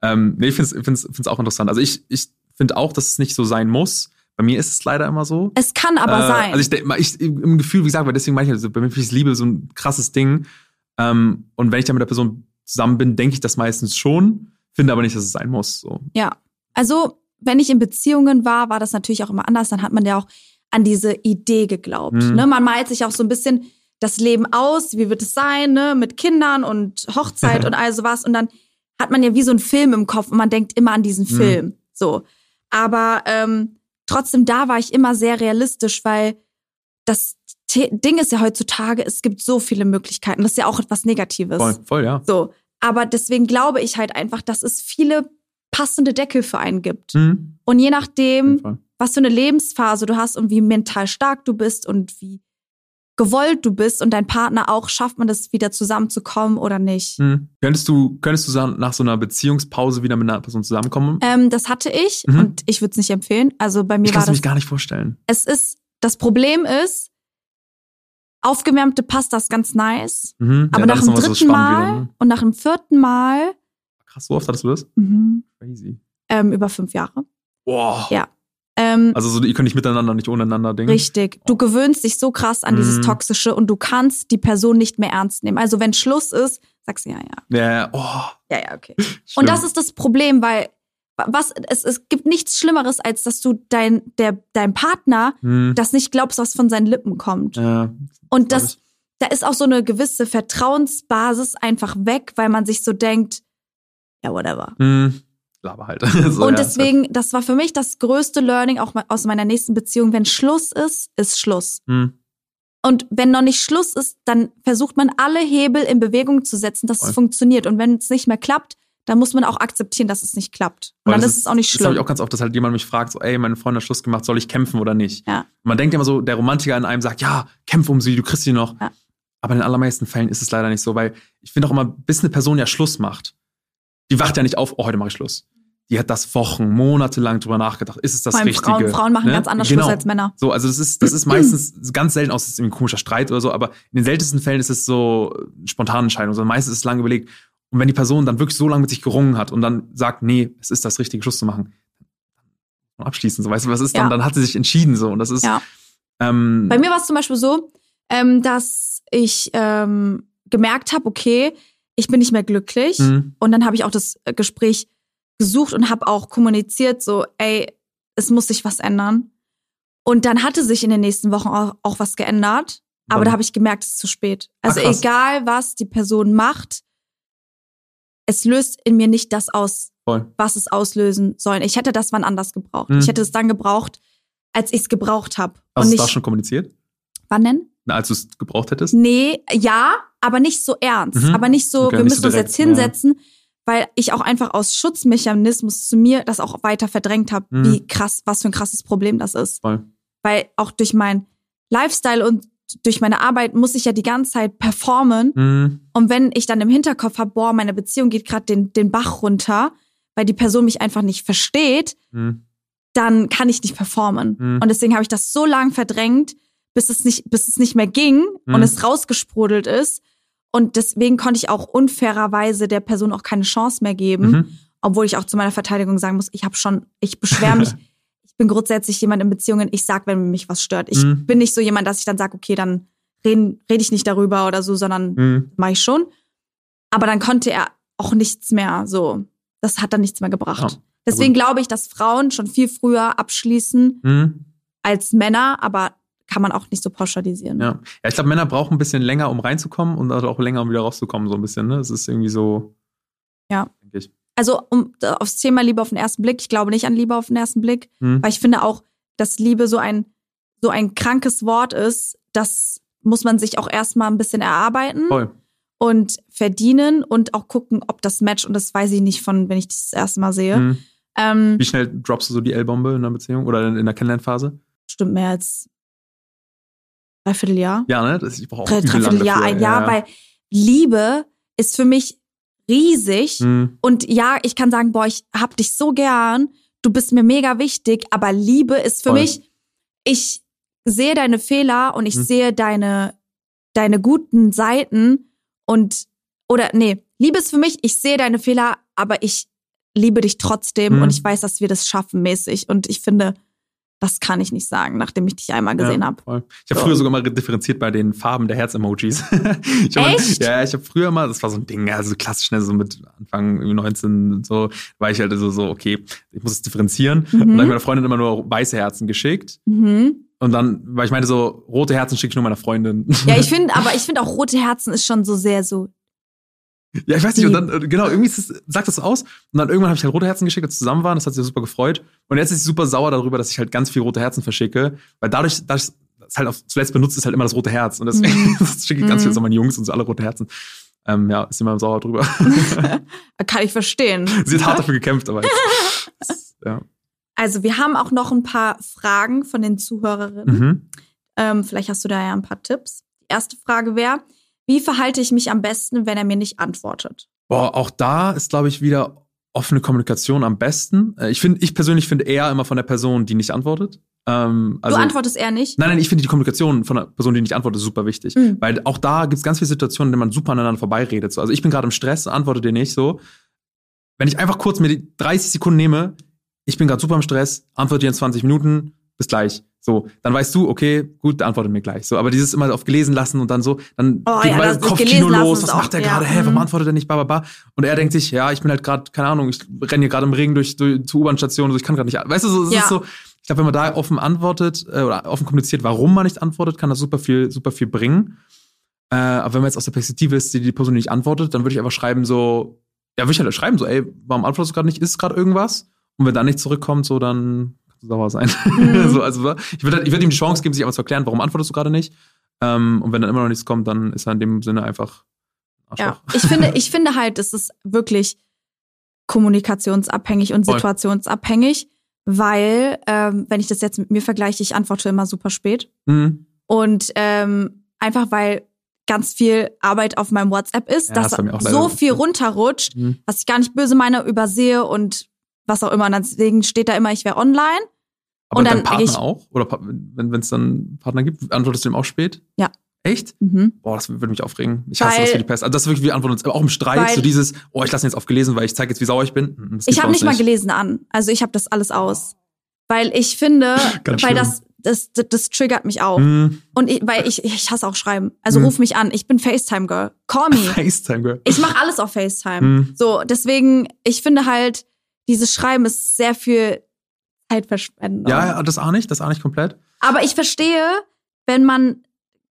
Ähm, nee, ich finde es auch interessant. Also ich, ich finde auch, dass es nicht so sein muss. Bei mir ist es leider immer so. Es kann aber äh, sein. Also ich, ich im Gefühl, wie gesagt, weil deswegen meine ich, also bei mir ist Liebe so ein krasses Ding. Ähm, und wenn ich dann mit der Person zusammen bin, denke ich das meistens schon, finde aber nicht, dass es sein muss. So. Ja, also wenn ich in Beziehungen war, war das natürlich auch immer anders. Dann hat man ja auch an diese Idee geglaubt. Mhm. Ne? Man malt sich auch so ein bisschen das Leben aus, wie wird es sein, ne? mit Kindern und Hochzeit [LAUGHS] und all sowas. Und dann hat man ja wie so einen Film im Kopf und man denkt immer an diesen mhm. Film. Mhm. So. Aber ähm, trotzdem, da war ich immer sehr realistisch, weil das Ding ist ja heutzutage, es gibt so viele Möglichkeiten. Das ist ja auch etwas Negatives. Voll, voll, ja. So. Aber deswegen glaube ich halt einfach, dass es viele passende Deckel für einen gibt. Mhm. Und je nachdem, was für eine Lebensphase du hast und wie mental stark du bist und wie gewollt du bist und dein Partner auch, schafft man das wieder zusammenzukommen oder nicht. Mhm. Könntest du, könntest du nach so einer Beziehungspause wieder mit einer Person zusammenkommen? Ähm, das hatte ich mhm. und ich würde es nicht empfehlen. Also bei mir ich war das. Ich kann mir gar nicht vorstellen. Es ist, das Problem ist, aufgewärmte Pasta ist ganz nice. Mhm. Aber ja, nach dem dritten so Mal wieder, ne? und nach dem vierten Mal. Krass, so oft hattest du das? Mhm. Crazy. Ähm, über fünf Jahre. Boah. Ja. Ähm, also so, ihr könnt nicht miteinander, nicht ohneinander denken. Richtig. Du gewöhnst dich so krass an dieses mhm. Toxische und du kannst die Person nicht mehr ernst nehmen. Also wenn Schluss ist, sagst du ja, ja. Ja, oh. Ja, ja, okay. [LAUGHS] Und das ist das Problem, weil was es, es gibt nichts Schlimmeres, als dass du dein der dein Partner hm. das nicht glaubst, was von seinen Lippen kommt. Ja, und das da ist auch so eine gewisse Vertrauensbasis einfach weg, weil man sich so denkt, ja whatever. Hm. Laber halt. [LAUGHS] so, und deswegen, ja. das war für mich das größte Learning auch aus meiner nächsten Beziehung. Wenn Schluss ist, ist Schluss. Hm. Und wenn noch nicht Schluss ist, dann versucht man alle Hebel in Bewegung zu setzen, dass Voll. es funktioniert. Und wenn es nicht mehr klappt, dann muss man auch akzeptieren, dass es nicht klappt. Und dann ist, es auch nicht schlimm. Das habe ich auch ganz oft, dass halt jemand mich fragt, so, ey, meine Freundin hat Schluss gemacht, soll ich kämpfen oder nicht? Ja. man denkt immer so, der Romantiker in einem sagt, ja, kämpfe um sie, du kriegst sie noch. Ja. Aber in den allermeisten Fällen ist es leider nicht so, weil ich finde auch immer, bis eine Person ja Schluss macht, die wacht ja nicht auf, oh, heute mache ich Schluss. Die hat das Wochen, Monate lang drüber nachgedacht. Ist es das Vor allem Richtige? Frauen, Frauen machen ne? ganz anders genau. Schluss als Männer. So, also das ist, das ist meistens ganz selten aus, das ist ein komischer Streit oder so, aber in den seltensten Fällen ist es so spontane Entscheidung. So, meistens ist es lange überlegt, und wenn die Person dann wirklich so lange mit sich gerungen hat und dann sagt, nee, es ist das richtige Schluss zu machen, abschließen, so weißt du, was ist ja. dann? Dann hat sie sich entschieden so und das ist. Ja. Ähm, Bei mir war es zum Beispiel so, ähm, dass ich ähm, gemerkt habe, okay, ich bin nicht mehr glücklich mhm. und dann habe ich auch das äh, Gespräch gesucht und habe auch kommuniziert, so, ey, es muss sich was ändern. Und dann hatte sich in den nächsten Wochen auch, auch was geändert, aber da habe ich gemerkt, es ist zu spät. Also Ach, egal, was die Person macht, es löst in mir nicht das aus, Voll. was es auslösen soll. Ich hätte das wann anders gebraucht. Mhm. Ich hätte es dann gebraucht, als ich es gebraucht habe. Hast du es da schon kommuniziert? Wann denn? Als du es gebraucht hättest? Nee, ja, aber nicht so ernst. Mhm. Aber nicht so, okay, wir müssen so direkt, uns jetzt hinsetzen, ja. weil ich auch einfach aus Schutzmechanismus zu mir das auch weiter verdrängt habe, Mhm. wie krass, was für ein krasses Problem das ist. Voll. Weil auch durch mein Lifestyle und durch meine Arbeit muss ich ja die ganze Zeit performen. Mhm. Und wenn ich dann im Hinterkopf habe, boah, meine Beziehung geht gerade den, den Bach runter, weil die Person mich einfach nicht versteht, Mhm. dann kann ich nicht performen. Mhm. Und deswegen habe ich das so lang verdrängt, bis es nicht, bis es nicht mehr ging und Mhm. es rausgesprudelt ist. Und deswegen konnte ich auch unfairerweise der Person auch keine Chance mehr geben, Mhm. obwohl ich auch zu meiner Verteidigung sagen muss, ich habe schon, ich beschwere mich. [LAUGHS] ich bin grundsätzlich jemand in Beziehungen, ich sag, wenn mich was stört. Ich Mhm. bin nicht so jemand, dass ich dann sage, okay, dann reden, rede ich nicht darüber oder so, sondern Mhm. mache ich schon. Aber dann konnte er auch nichts mehr so. Das hat dann nichts mehr gebracht. Ja, Deswegen glaube ich, dass Frauen schon viel früher abschließen Mhm. als Männer, aber kann man auch nicht so pauschalisieren. Ja. ja, ich glaube, Männer brauchen ein bisschen länger, um reinzukommen und also auch länger, um wieder rauszukommen, so ein bisschen. Ne? Es ist irgendwie so. Ja. Denke ich. Also um aufs Thema Liebe auf den ersten Blick, ich glaube nicht an Liebe auf den ersten Blick, Mhm. weil ich finde auch, dass Liebe so ein so ein krankes Wort ist, das muss man sich auch erstmal ein bisschen erarbeiten Voll. und verdienen und auch gucken, ob das Match und das weiß ich nicht von, wenn ich das, erste Mal sehe. Mhm. Ähm, Wie schnell droppst du so die L-Bombe in einer Beziehung oder in der Kennenlernphase? stimmt mehr als dreiviertel Jahr. Ja, ne? Das, ich brauche auch Drei, dreiviertel Jahr, ein Jahr, weil Liebe ist für mich riesig. Mhm. Und ja, ich kann sagen, boah, ich hab dich so gern, du bist mir mega wichtig, aber Liebe ist für Voll. mich, ich sehe deine Fehler und ich Mhm. sehe deine, deine guten Seiten und, oder nee, Liebe ist für mich, ich sehe deine Fehler, aber ich liebe dich trotzdem Mhm. und ich weiß, dass wir das schaffen mäßig und ich finde, das kann ich nicht sagen, nachdem ich dich einmal gesehen ja, habe. Ich habe So. früher sogar mal differenziert bei den Farben der Herz-Emojis. [LAUGHS] Mal- Echt? Ja, ich habe früher mal, das war so ein Ding, also klassisch, ne, so mit Anfang irgendwie 19, und so, war ich halt so, so okay, ich muss es differenzieren. Mhm. Und dann habe ich meiner Freundin immer nur weiße Herzen geschickt. Mhm. Und dann, weil ich meinte so, rote Herzen schicke ich nur meiner Freundin. Ja, ich [LAUGHS] finde, aber ich finde auch rote Herzen ist schon so sehr so. Ja, ich weiß nicht, und dann, äh, genau, irgendwie es, sagt das so aus. Und dann irgendwann habe ich halt rote Herzen geschickt, als wir zusammen waren. Das hat sie super gefreut. Und jetzt ist sie super sauer darüber, dass ich halt ganz viel rote Herzen verschicke. Weil dadurch, dadurch es halt auf, zuletzt benutzt ist halt immer das rote Herz. Und deswegen Mhm. [LAUGHS] das schicke ich ganz Mhm. viel zu meinen Jungs und so alle rote Herzen. Ähm, ja, ist sie mal sauer drüber. [LAUGHS] Kann ich verstehen. [LAUGHS] sie hat hart dafür gekämpft, aber jetzt, ja. Also wir haben auch noch ein paar Fragen von den Zuhörerinnen. Mhm. Ähm, vielleicht hast du da ja ein paar Tipps. Die erste Frage wäre, wie verhalte ich mich am besten, wenn er mir nicht antwortet? Boah, auch da ist, glaube ich, wieder offene Kommunikation am besten. Äh, Ich finde, ich persönlich finde eher immer von der Person, die nicht antwortet. Ähm, also, du antwortest eher nicht? Nein, nein, ich finde die Kommunikation von der Person, die nicht antwortet, super wichtig. Mhm. Weil auch da gibt es ganz viele Situationen, in denen man super aneinander vorbeiredet. So. Also ich bin gerade im Stress, antworte dir nicht so. Wenn ich einfach kurz mir die 30 Sekunden nehme, ich bin gerade super im Stress, antworte dir in 20 Minuten, bis gleich. So, dann weißt du, okay, gut, antwortet mir gleich. So, aber dieses immer auf gelesen lassen und dann so, dann Oh geht ja, mal Kopfkino los, was macht er ja, gerade? Hä, warum mhm. antwortet er nicht? Ba, ba, ba. Und er denkt sich, ja, ich bin halt gerade, keine Ahnung, ich renne hier gerade im Regen durch, durch zur U-Bahn-Station, so, ich kann gerade nicht. Weißt du, so, es Ja. ist so, ich glaube, wenn man da offen antwortet äh, oder offen kommuniziert, warum man nicht antwortet, kann das super viel, super viel bringen. Äh, aber wenn man jetzt aus der Perspektive ist, die die Person nicht antwortet, dann würde ich einfach schreiben so, ja, würde ich halt schreiben so, ey, warum antwortest du gerade nicht? Ist gerade irgendwas? Und wenn dann nicht zurückkommt, so dann sauer sein. Mhm. [LAUGHS] so, also ich würde ich würd ihm die Chance geben, sich einfach zu erklären, warum antwortest du gerade nicht? Ähm, und wenn dann immer noch nichts kommt, dann ist er in dem Sinne einfach Ja, Arschloch. ich finde, ich [LAUGHS] finde halt, es ist wirklich kommunikationsabhängig und situationsabhängig, weil, ähm, wenn ich das jetzt mit mir vergleiche, ich antworte immer super spät. Mhm. Und ähm, einfach weil ganz viel Arbeit auf meinem WhatsApp ist, Ja, dass auch so viel runterrutscht, Mhm. was ich gar nicht böse meine, übersehe und was auch immer. Und deswegen steht da immer, ich wäre online. Aber Und dann Partner ich- auch? Oder wenn es dann Partner gibt, antwortest du ihm auch spät? Ja. Echt? Mhm. Boah, das würde mich aufregen. Ich hasse Weil- das für die Pest. Also das ist wirklich, wir antworten uns auch im Streit, Weil- so dieses, oh, ich lasse ihn jetzt aufgelesen, weil ich zeige jetzt, wie sauer ich bin. Mhm, das Ich habe nicht mal gelesen an. Also ich habe das alles aus. Weil ich finde, [LAUGHS] weil das, das, das, das triggert mich auch. Mhm. Und ich, weil ich, ich hasse auch schreiben. Also Mhm. ruf mich an. Ich bin FaceTime-Girl. Call me. [LAUGHS] FaceTime, Girl. Ich mache alles auf FaceTime. Mhm. So, deswegen, ich finde halt, dieses Schreiben ist sehr viel Zeitverschwendung. Ja, das auch nicht, das auch nicht komplett. Aber ich verstehe, wenn man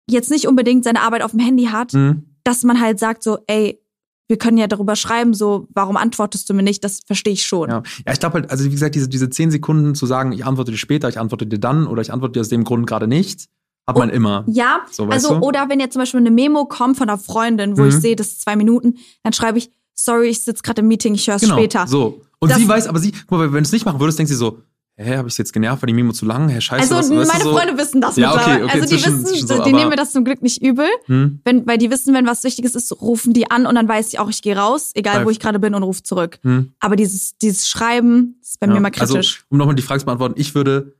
jetzt nicht unbedingt seine Arbeit auf dem Handy hat, Mhm. dass man halt sagt so, ey, wir können ja darüber schreiben, so, warum antwortest du mir nicht? Das verstehe ich schon. Ja, ja ich glaube halt, also wie gesagt, diese, diese zehn Sekunden zu sagen, ich antworte dir später, ich antworte dir dann oder ich antworte dir aus dem Grund gerade nicht, hat man immer. Ja, So, also, du? oder wenn jetzt zum Beispiel eine Memo kommt von einer Freundin, wo Mhm. ich sehe, das ist zwei Minuten, dann schreibe ich, sorry, ich sitze gerade im Meeting, ich höre es Genau, später. so. Und Das- sie weiß, aber sie, guck mal, wenn du es nicht machen würdest, denkt sie so, hä, habe ich jetzt genervt, war die Memo zu lang? Hä, scheiße, Also was, weißt meine du, so? Freunde wissen das Ja, okay, okay, also die zwischen- wissen, zwischen so, die nehmen mir das zum Glück nicht übel, Hm? wenn, weil die wissen, wenn was Wichtiges ist, rufen die an und dann weiß ich auch, ich gehe raus, egal wo Live. ich gerade bin und rufe zurück. Hm? Aber dieses, dieses Schreiben ist bei mir Ja. mal kritisch. Also, um nochmal die Frage zu beantworten, ich würde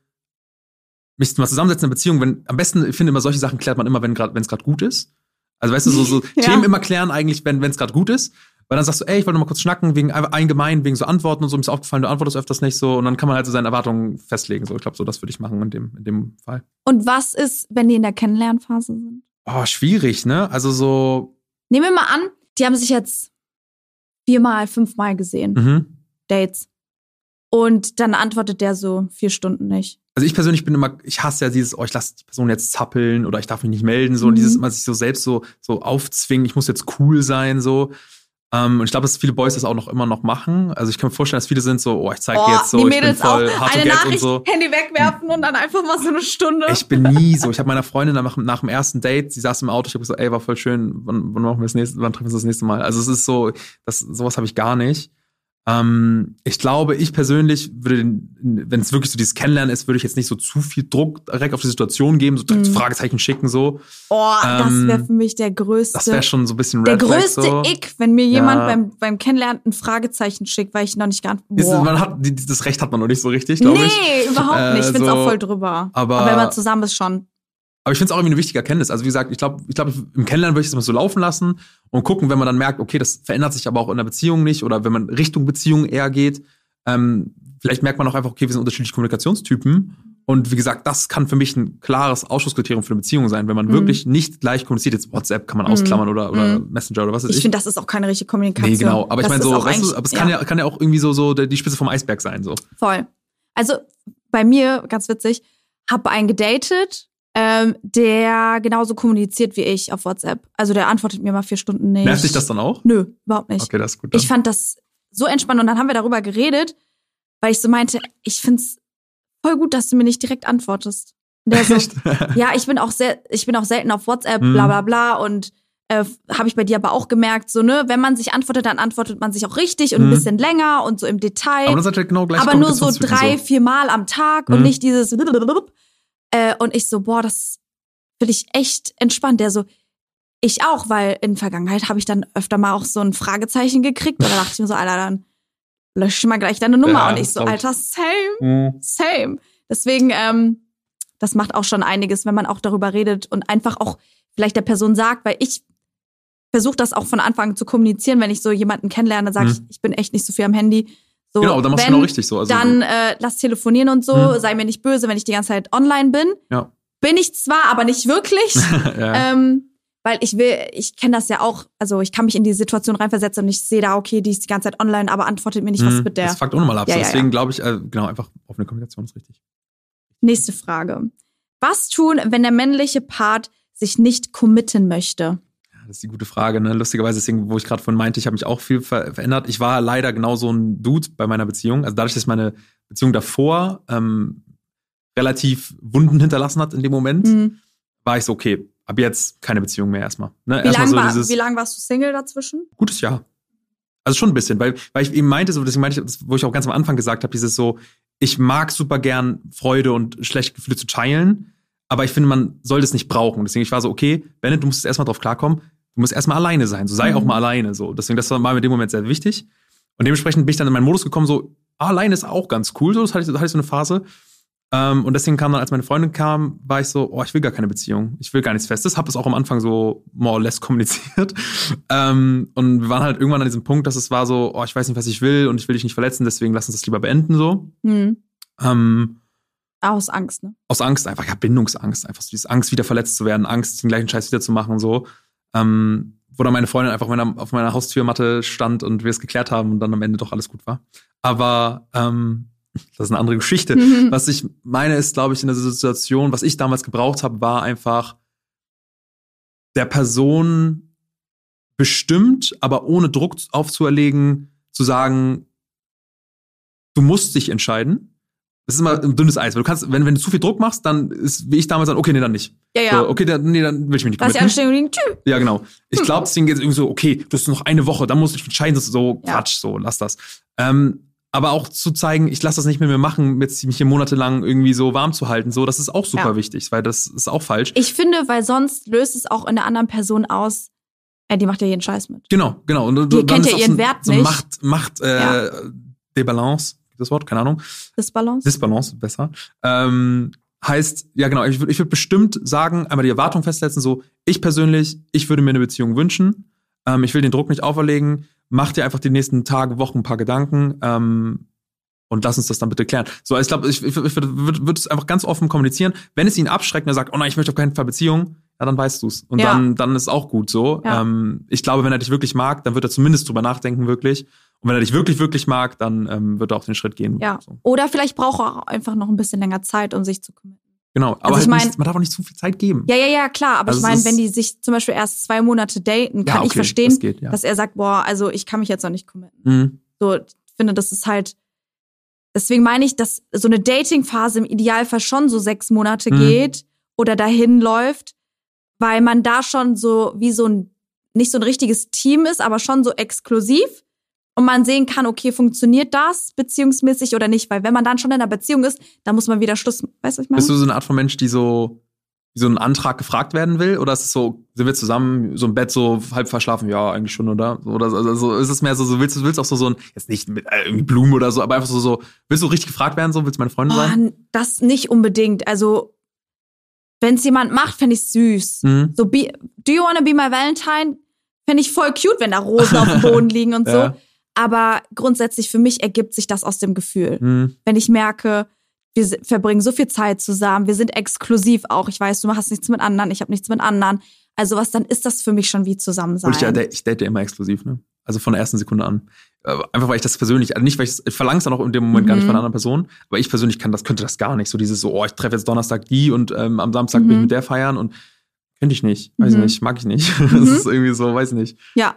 mich mal zusammensetzen in Beziehung, wenn, am besten, ich finde immer, solche Sachen klärt man immer, wenn es gerade gut ist. Also, weißt du, so, so [LAUGHS] Ja. Themen immer klären eigentlich, wenn es gerade gut ist. Weil dann sagst du, ey, ich wollte noch mal kurz schnacken, wegen allgemein, wegen so Antworten und so, mir ist aufgefallen, du antwortest öfters nicht so. Und dann kann man halt so seine Erwartungen festlegen. So, ich glaube, so das würde ich machen in dem, in dem Fall. Und was ist, wenn die in der Kennenlernphase sind? Oh, schwierig, ne? Also so, Nehmen wir mal an, die haben sich jetzt viermal, fünfmal gesehen, mhm. Dates. Und dann antwortet der so vier Stunden nicht. Also ich persönlich bin immer, ich hasse ja dieses, oh, ich lasse die Person jetzt zappeln oder ich darf mich nicht melden, so Mhm. und dieses immer sich so selbst so, so aufzwingen, ich muss jetzt cool sein, so. Ähm, und ich glaube, dass viele Boys das auch noch immer noch machen. Also ich kann mir vorstellen, dass viele sind so, oh, ich zeige jetzt so, die ich bin Mädels voll auch hard to eine und Nachricht, so. Handy wegwerfen und dann einfach mal so eine Stunde. Ich bin nie so. Ich habe meiner Freundin nach, nach dem ersten Date, sie saß im Auto, ich habe gesagt, ey, war voll schön, wann, wann machen wir das nächste, wann treffen wir uns das nächste Mal? Also es ist so, das, sowas habe ich gar nicht. Ähm, ich glaube, ich persönlich würde, wenn es wirklich so dieses Kennenlernen ist, würde ich jetzt nicht so zu viel Druck direkt auf die Situation geben, so direkt Mhm. Fragezeichen schicken, so. oh, das ähm, wäre für mich der größte. Das wäre schon so ein bisschen der Red Flag, größte so. Ick, wenn mir jemand Ja. beim, beim Kennenlernen ein Fragezeichen schickt, weil ich noch nicht. Man hat, die- das Recht hat man noch nicht so richtig, glaube ich. Nee, überhaupt nicht. Ich Äh, find's so, auch voll drüber. aber- wenn man zusammen ist, schon. Aber ich finde es auch irgendwie eine wichtige Erkenntnis. Also wie gesagt, ich glaube, ich glaube, im Kennenlernen würde ich es mal so laufen lassen und gucken, wenn man dann merkt, okay, das verändert sich aber auch in der Beziehung nicht oder wenn man Richtung Beziehung eher geht, ähm, vielleicht merkt man auch einfach, okay, wir sind unterschiedliche Kommunikationstypen. Und wie gesagt, das kann für mich ein klares Ausschlusskriterium für eine Beziehung sein, wenn man Mhm. wirklich nicht gleich kommuniziert. Jetzt WhatsApp kann man Mhm. ausklammern oder, oder Mhm. Messenger oder was weiß Ich ich. finde, das ist auch keine richtige Kommunikation. nee, genau. Aber ich Das meine ist so, weißt du, aber es kann ja, kann ja auch irgendwie so, so die Spitze vom Eisberg sein, so. Voll. Also bei mir, ganz witzig, habe einen gedatet, ähm, der genauso kommuniziert wie ich auf WhatsApp. Also der antwortet mir mal vier Stunden nicht. Nervt dich das dann auch? Nö, überhaupt nicht. Okay, das ist gut. Ich fand das so entspannt und dann haben wir darüber geredet, weil ich so meinte, ich find's voll gut, dass du mir nicht direkt antwortest. Und der so, [LAUGHS] ja, ich bin auch sehr, ich bin auch selten auf WhatsApp, Mhm. bla bla bla und äh, habe ich bei dir aber auch gemerkt, so ne, wenn man sich antwortet, dann antwortet man sich auch richtig und Mhm. ein bisschen länger und so im Detail. aber das ist halt genau gleich aber nur so drei, vier Mal am Tag und Mhm. nicht dieses äh, und ich so, boah, das finde ich echt entspannt. Der so, ich auch, weil in Vergangenheit habe ich dann öfter mal auch so ein Fragezeichen gekriegt und da dachte ich mir so, Alter, dann lösch mal gleich deine Nummer Ja, und ich so. Alter, same, Mhm. same. Deswegen, ähm, das macht auch schon einiges, wenn man auch darüber redet und einfach auch vielleicht der Person sagt, weil ich versuche das auch von Anfang an zu kommunizieren, wenn ich so jemanden kennenlerne, sage Mhm. ich, ich bin echt nicht so viel am Handy. So, Genau, dann machst du wenn, genau richtig so. Also, dann äh, lass telefonieren und so, Mhm. sei mir nicht böse, wenn ich die ganze Zeit online bin. Ja. Bin ich zwar, aber nicht wirklich. [LAUGHS] ja. ähm, weil ich will, ich kenne das ja auch, also ich kann mich in die Situation reinversetzen und ich sehe da, okay, die ist die ganze Zeit online, aber antwortet mir nicht, was Mhm. mit der. Das fuckt auch nochmal ab. Ja, Deswegen ja. glaube ich, äh, genau, einfach offene Kommunikation ist richtig. Nächste Frage. Was tun, wenn der männliche Part sich nicht committen möchte? Das ist die gute Frage. Ne? Lustigerweise, deswegen, wo ich gerade von meinte, ich habe mich auch viel ver verändert. Ich war leider genau so ein Dude bei meiner Beziehung. Also dadurch, dass meine Beziehung davor ähm, relativ Wunden hinterlassen hat in dem Moment, Hm. war ich so, okay, ab jetzt keine Beziehung mehr erstmal. Ne? Wie erstmal lange so war, wie lang warst du Single dazwischen? gutes Jahr. Also schon ein bisschen, weil, weil ich eben meinte, so, deswegen meinte ich, wo ich auch ganz am Anfang gesagt habe, dieses so, ich mag super gern Freude und schlechte Gefühle zu teilen, aber ich finde, man soll das nicht brauchen. Deswegen, ich war so, okay, Bennett, du musst jetzt erstmal drauf klarkommen, du musst erstmal alleine sein, so sei Mhm. auch mal alleine, so. Deswegen, das war mir in dem Moment sehr wichtig. Und dementsprechend bin ich dann in meinen Modus gekommen, so, ah, alleine ist auch ganz cool, so, das hatte ich, das hatte ich so eine Phase. Ähm, und deswegen kam dann, als meine Freundin kam, war ich so, oh, ich will gar keine Beziehung. Ich will gar nichts Festes. Habe das auch am Anfang so more or less kommuniziert. [LAUGHS] Ähm, und wir waren halt irgendwann an diesem Punkt, dass es war so, oh, ich weiß nicht, was ich will und ich will dich nicht verletzen, deswegen lass uns das lieber beenden, so. Hm. Ähm, Aus Angst, ne? aus Angst, einfach, ja, Bindungsangst, einfach so dieses Angst, wieder verletzt zu werden, Angst, den gleichen Scheiß wieder zu machen, so. Ähm, wo dann meine Freundin einfach auf meiner, auf meiner Haustürmatte stand und wir es geklärt haben und dann am Ende doch alles gut war. Aber ähm, [LAUGHS] das ist eine andere Geschichte. Mhm. [LAUGHS] Was ich meine, ist, glaube ich, in der Situation, was ich damals gebraucht habe, war einfach der Person bestimmt, aber ohne Druck aufzuerlegen, zu sagen, du musst dich entscheiden. Das ist immer ein dünnes Eis. Weil du kannst, wenn, wenn du zu viel Druck machst, dann ist, wie ich damals sagen, okay, nee, dann nicht. Ja, ja. So, okay, dann, nee, dann will ich mich nicht Lass die committen. Anstrengung tschüss. Ja, genau. Ich glaube, deswegen geht es irgendwie so, okay, du hast noch eine Woche, dann musst du dich entscheiden, das ist so Ja. Quatsch, so, lass das. Ähm, aber auch zu zeigen, ich lasse das nicht mit mir machen, jetzt mich hier monatelang irgendwie so warm zu halten, so, das ist auch super Ja. wichtig, weil das ist auch falsch. Ich finde, weil sonst löst es auch in der anderen Person aus, äh, die macht ja jeden Scheiß mit. Genau, genau. Und, du- Die dann kennt ist ja ihren so, Wert so nicht. Macht, Macht, äh, Ja. Debalance, das Wort, keine Ahnung. Disbalance. Disbalance, besser. Ähm, heißt, ja genau, ich würde ich würd bestimmt sagen, einmal die Erwartung festsetzen, so, ich persönlich, ich würde mir eine Beziehung wünschen, ähm, ich will den Druck nicht auferlegen, mach dir einfach die nächsten Tage, Wochen ein paar Gedanken ähm, und lass uns das dann bitte klären. So, ich glaube, ich, ich, ich würde würd, es einfach ganz offen kommunizieren. Wenn es ihn abschreckt und er sagt, oh nein, ich möchte auf keinen Fall Beziehung, ja, dann weißt du's. Und Ja. dann, dann ist auch gut so. Ja. Ähm, ich glaube, wenn er dich wirklich mag, dann wird er zumindest drüber nachdenken, wirklich. Und wenn er dich wirklich, wirklich mag, dann ähm, wird er auch den Schritt gehen. Ja. So. Oder vielleicht braucht er auch einfach noch ein bisschen länger Zeit, um sich zu committen. Genau, aber Also ich halt mein- nicht, man darf auch nicht zu viel Zeit geben. Ja, ja, ja, klar. Aber Also ich meine, wenn die sich zum Beispiel erst zwei Monate daten, Ja, kann ich okay, verstehen, das geht, ja. dass er sagt, boah, also ich kann mich jetzt noch nicht committen. Mhm. So, ich finde, das ist halt. Deswegen meine ich, dass so eine Dating-Phase im Idealfall schon so sechs Monate Mhm. geht oder dahin läuft, weil man da schon so wie so ein, nicht so ein richtiges Team ist, aber schon so exklusiv und man sehen kann, okay, funktioniert das beziehungsmäßig oder nicht, weil wenn man dann schon in einer Beziehung ist, dann muss man wieder Schluss, weißt du, was ich meine? Bist du so eine Art von Mensch, die so, so einen Antrag gefragt werden will? Oder ist es so, sind wir zusammen, so im Bett so halb verschlafen? Ja, eigentlich schon, oder? Oder also, so, ist es mehr so, so willst du willst auch so, so ein, jetzt nicht mit äh, irgendwie Blumen oder so, aber einfach so, so, willst du richtig gefragt werden, so, willst du meine Freundin sein? Oh, das nicht unbedingt. Also, wenn es jemand macht, fände ich süß. Mhm. So, be, do you wanna be my Valentine? Fände ich voll cute, wenn da Rosen auf dem Boden [LAUGHS] liegen und so. Aber grundsätzlich für mich ergibt sich das aus dem Gefühl. Mhm. Wenn ich merke, wir verbringen so viel Zeit zusammen, wir sind exklusiv auch. Ich weiß, du hast nichts mit anderen, ich habe nichts mit anderen. Also was, dann ist das für mich schon wie zusammen sein. Ich, ja, ich date ja immer exklusiv, ne? Also von der ersten Sekunde an. Äh, Einfach weil ich das persönlich, also nicht, weil ich, ich verlange es dann auch in dem Moment gar nicht Mhm. von einer anderen Person, aber ich persönlich kann das, könnte das gar nicht. So dieses so, oh, ich treffe jetzt Donnerstag die und ähm, am Samstag bin ich Mhm. mit der feiern und könnte ich nicht, weiß Mhm. nicht, mag ich nicht. [LAUGHS] Mhm. Das ist irgendwie so, weiß nicht. Ja.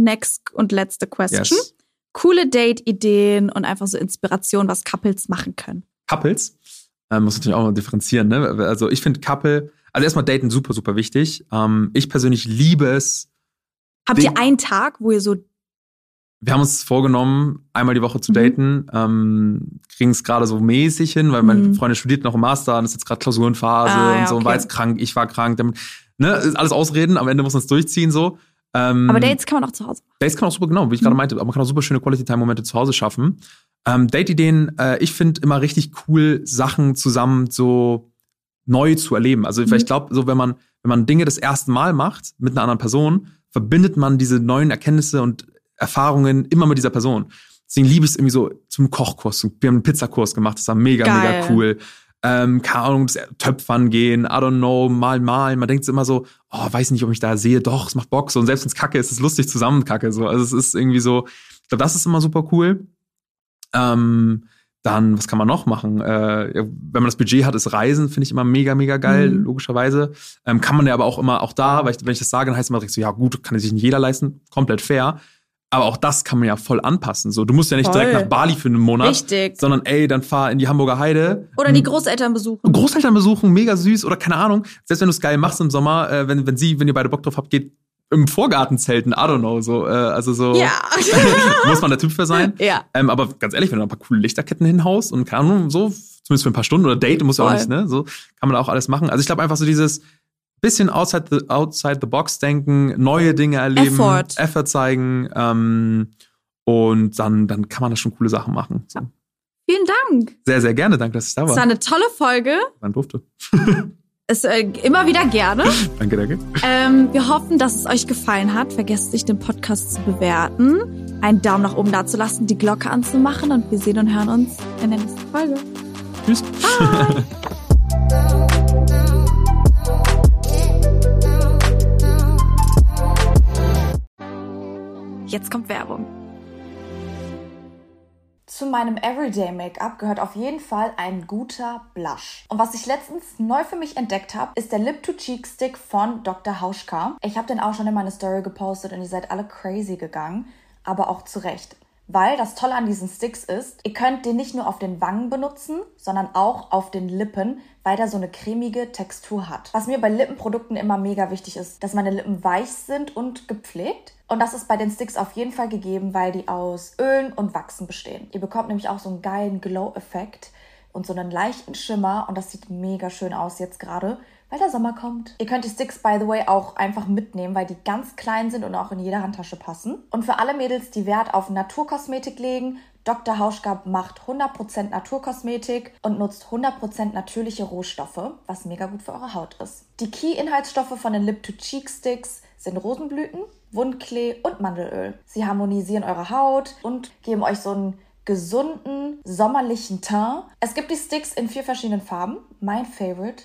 Next und letzte Question. Yes. Coole Date-Ideen und einfach so Inspiration, was Couples machen können. Couples, ähm, muss natürlich auch mal differenzieren, ne? Also ich finde Couple, also erstmal daten super, super wichtig. Ähm, ich persönlich liebe es. Habt ihr einen Tag, wo ihr so Wir haben uns vorgenommen, einmal die Woche zu Mhm. daten. Ähm, Kriegen es gerade so mäßig hin, weil meine Mhm. Freundin studiert noch im Master und ist jetzt gerade Klausurenphase Ah, ja, und so und war okay. jetzt krank, ich war krank. Damit, ne, ist alles Ausreden, am Ende muss man es durchziehen so. Ähm, Aber Dates kann man auch zu Hause machen. Dates kann auch super, genau, wie ich gerade meinte, aber man kann auch super schöne Quality-Time-Momente zu Hause schaffen. Ähm, Date-Ideen, äh, ich finde immer richtig cool, Sachen zusammen so neu zu erleben. Also Mhm. ich glaube, so wenn man, wenn man Dinge das erste Mal macht mit einer anderen Person, verbindet man diese neuen Erkenntnisse und Erfahrungen immer mit dieser Person. Deswegen liebe ich es irgendwie so zum Kochkurs. Wir haben einen Pizzakurs gemacht, das war mega, Geil. mega cool. Ähm, keine Ahnung, das Töpfern gehen, I don't know, mal malen. Man denkt immer so, oh, weiß nicht, ob ich da sehe. Doch, es macht Bock. So, und selbst wenn es kacke ist, ist es lustig zusammen kacke. So. Also es ist irgendwie so, ich glaube, das ist immer super cool. Ähm, dann, was kann man noch machen? Äh, wenn man das Budget hat, ist Reisen, finde ich immer mega, mega geil, Mhm. logischerweise. Ähm, kann man ja aber auch immer, auch da, weil ich, wenn ich das sage, dann heißt es immer direkt so, ja gut, kann sich nicht jeder leisten, komplett fair. Aber auch das kann man ja voll anpassen. So, du musst ja nicht Voll. direkt nach Bali für einen Monat, Richtig. sondern ey, dann fahr in die Hamburger Heide. Oder die Großeltern besuchen. Großeltern besuchen, mega süß oder keine Ahnung. Selbst wenn du es geil machst im Sommer, äh, wenn, wenn sie, wenn ihr beide Bock drauf habt, geht im Vorgarten zelten, I don't know, so, äh, also so. Ja. [LAUGHS] muss man der Typ für sein. ja. Ähm, aber ganz ehrlich, wenn du ein paar coole Lichterketten hinhaust und keine Ahnung, so, zumindest für ein paar Stunden oder Date, muss ja auch nicht, ne? So kann man auch alles machen. Also ich glaube einfach so dieses bisschen outside the, outside the box denken, neue Dinge erleben, Effort. Effort zeigen, ähm, und dann, dann kann man da schon coole Sachen machen. So. Vielen Dank. Sehr, sehr gerne. Danke, dass ich da Es war war. eine tolle Folge. Man durfte. [LAUGHS] Es, äh, immer wieder gerne. [LAUGHS] Danke, danke. Ähm, wir hoffen, dass es euch gefallen hat. Vergesst nicht, den Podcast zu bewerten, einen Daumen nach oben dazulassen, die Glocke anzumachen und wir sehen und hören uns in der nächsten Folge. Tschüss. [LAUGHS] Jetzt kommt Werbung. Zu meinem Everyday Make-up gehört auf jeden Fall ein guter Blush. Und was ich letztens neu für mich entdeckt habe, ist der Lip to Cheek Stick von Dr. Hauschka. Ich habe den auch schon in meine Story gepostet und ihr seid alle crazy gegangen, aber auch zu Recht. Weil das Tolle an diesen Sticks ist, ihr könnt den nicht nur auf den Wangen benutzen, sondern auch auf den Lippen, weil der so eine cremige Textur hat. Was mir bei Lippenprodukten immer mega wichtig ist, dass meine Lippen weich sind und gepflegt. Und das ist bei den Sticks auf jeden Fall gegeben, weil die aus Ölen und Wachsen bestehen. Ihr bekommt nämlich auch so einen geilen Glow-Effekt und so einen leichten Schimmer und das sieht mega schön aus jetzt gerade weil der Sommer kommt. Ihr könnt die Sticks, by the way, auch einfach mitnehmen, weil die ganz klein sind und auch in jede Handtasche passen. Und für alle Mädels, die Wert auf Naturkosmetik legen, Dr. Hauschka macht 100% Naturkosmetik und nutzt 100% natürliche Rohstoffe, was mega gut für eure Haut ist. Die Key-Inhaltsstoffe von den Lip-to-Cheek-Sticks sind Rosenblüten, Wundklee und Mandelöl. Sie harmonisieren eure Haut und geben euch so einen gesunden, sommerlichen Teint. Es gibt die Sticks in vier verschiedenen Farben. Mein Favorite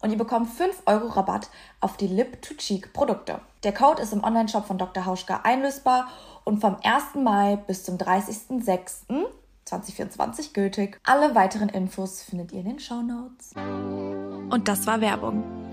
und ihr bekommt 5 Euro Rabatt auf die Lip-to-Cheek-Produkte. Der Code ist im Onlineshop von Dr. Hauschka einlösbar und vom 1. Mai bis zum 30.06.2024 gültig. Alle weiteren Infos findet ihr in den Show Notes. Und das war Werbung.